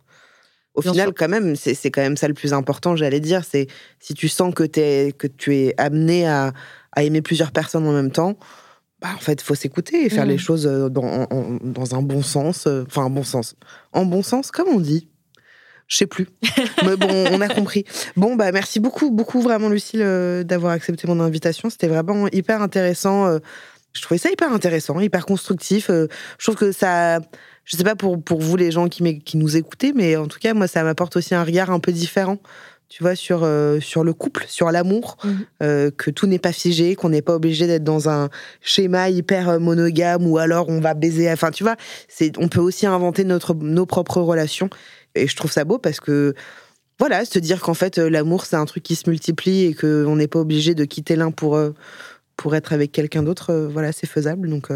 Au final, quand même, c'est quand même ça le plus important, j'allais dire. C'est si tu sens que, es, que tu es amené à, à aimer plusieurs personnes en même temps, bah, en fait, il faut s'écouter et faire les mmh. choses euh, dans, dans, un bon sens. Euh, enfin, un bon sens. En bon sens, comme on dit. Je sais plus. Mais bon, on a compris. Bon, bah, merci beaucoup, beaucoup vraiment, Lucille, euh, d'avoir accepté mon invitation. C'était vraiment hyper intéressant. Je trouvais ça hyper intéressant, hyper constructif. Je trouve que ça. Je sais pas pour, pour vous, les gens qui, qui nous écoutez, mais en tout cas, moi, ça m'apporte aussi un regard un peu différent tu vois, sur, euh, sur le couple, sur l'amour, mhm. euh, que tout n'est pas figé, qu'on n'est pas obligé d'être dans un schéma hyper euh, monogame ou alors on va baiser. Enfin, tu vois, c'est, on peut aussi inventer notre, nos propres relations. Et je trouve ça beau parce que, voilà, se dire qu'en fait, l'amour, c'est un truc qui se multiplie et qu'on n'est pas obligé de quitter l'un pour, pour être avec quelqu'un d'autre, voilà, c'est faisable. Donc,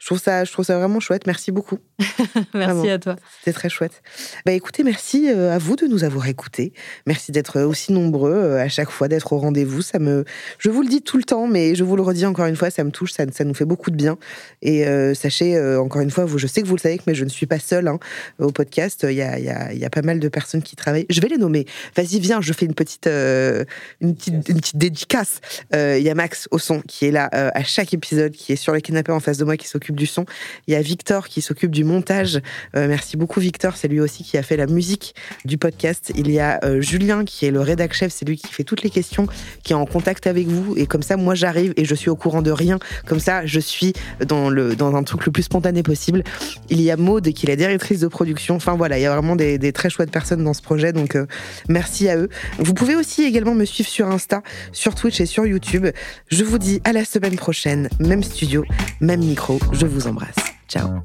je trouve ça, je trouve ça vraiment chouette. Merci beaucoup. merci à toi. C'était très chouette. Bah écoutez, merci euh, à vous de nous avoir écoutés. Merci d'être aussi nombreux euh, à chaque fois, d'être au rendez-vous. Ça me, je vous le dis tout le temps, mais je vous le redis encore une fois, ça me touche, ça, ça nous fait beaucoup de bien. Et euh, sachez encore une fois, vous, je sais que vous le savez, mais je ne suis pas seule hein, au podcast. Il y a, y, a, y a, pas mal de personnes qui travaillent. Je vais les nommer. Vas-y, viens, je fais une petite, une petite, une petite dédicace. Il y a Max au son qui est là à chaque épisode, qui est sur le canapé en face de moi, qui s'occupe du son. Il y a Victor qui s'occupe du montage. Euh, merci beaucoup Victor, c'est lui aussi qui a fait la musique du podcast. Il y a euh, Julien qui est le rédac chef, c'est lui qui fait toutes les questions, qui est en contact avec vous. Et comme ça, moi j'arrive et je suis au courant de rien. Comme ça, je suis dans, le, dans un truc le plus spontané possible. Il y a Maude qui est la directrice de production. Enfin voilà, il y a vraiment des, très chouettes personnes dans ce projet. Donc euh, merci à eux. Vous pouvez aussi également me suivre sur Insta, sur Twitch et sur YouTube. Je vous dis à la semaine prochaine, même studio, même micro. Vous embrasse. Ciao.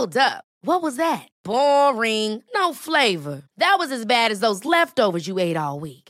Hold up. What was that? Boring. No flavor. That was as bad as those leftovers you ate all week.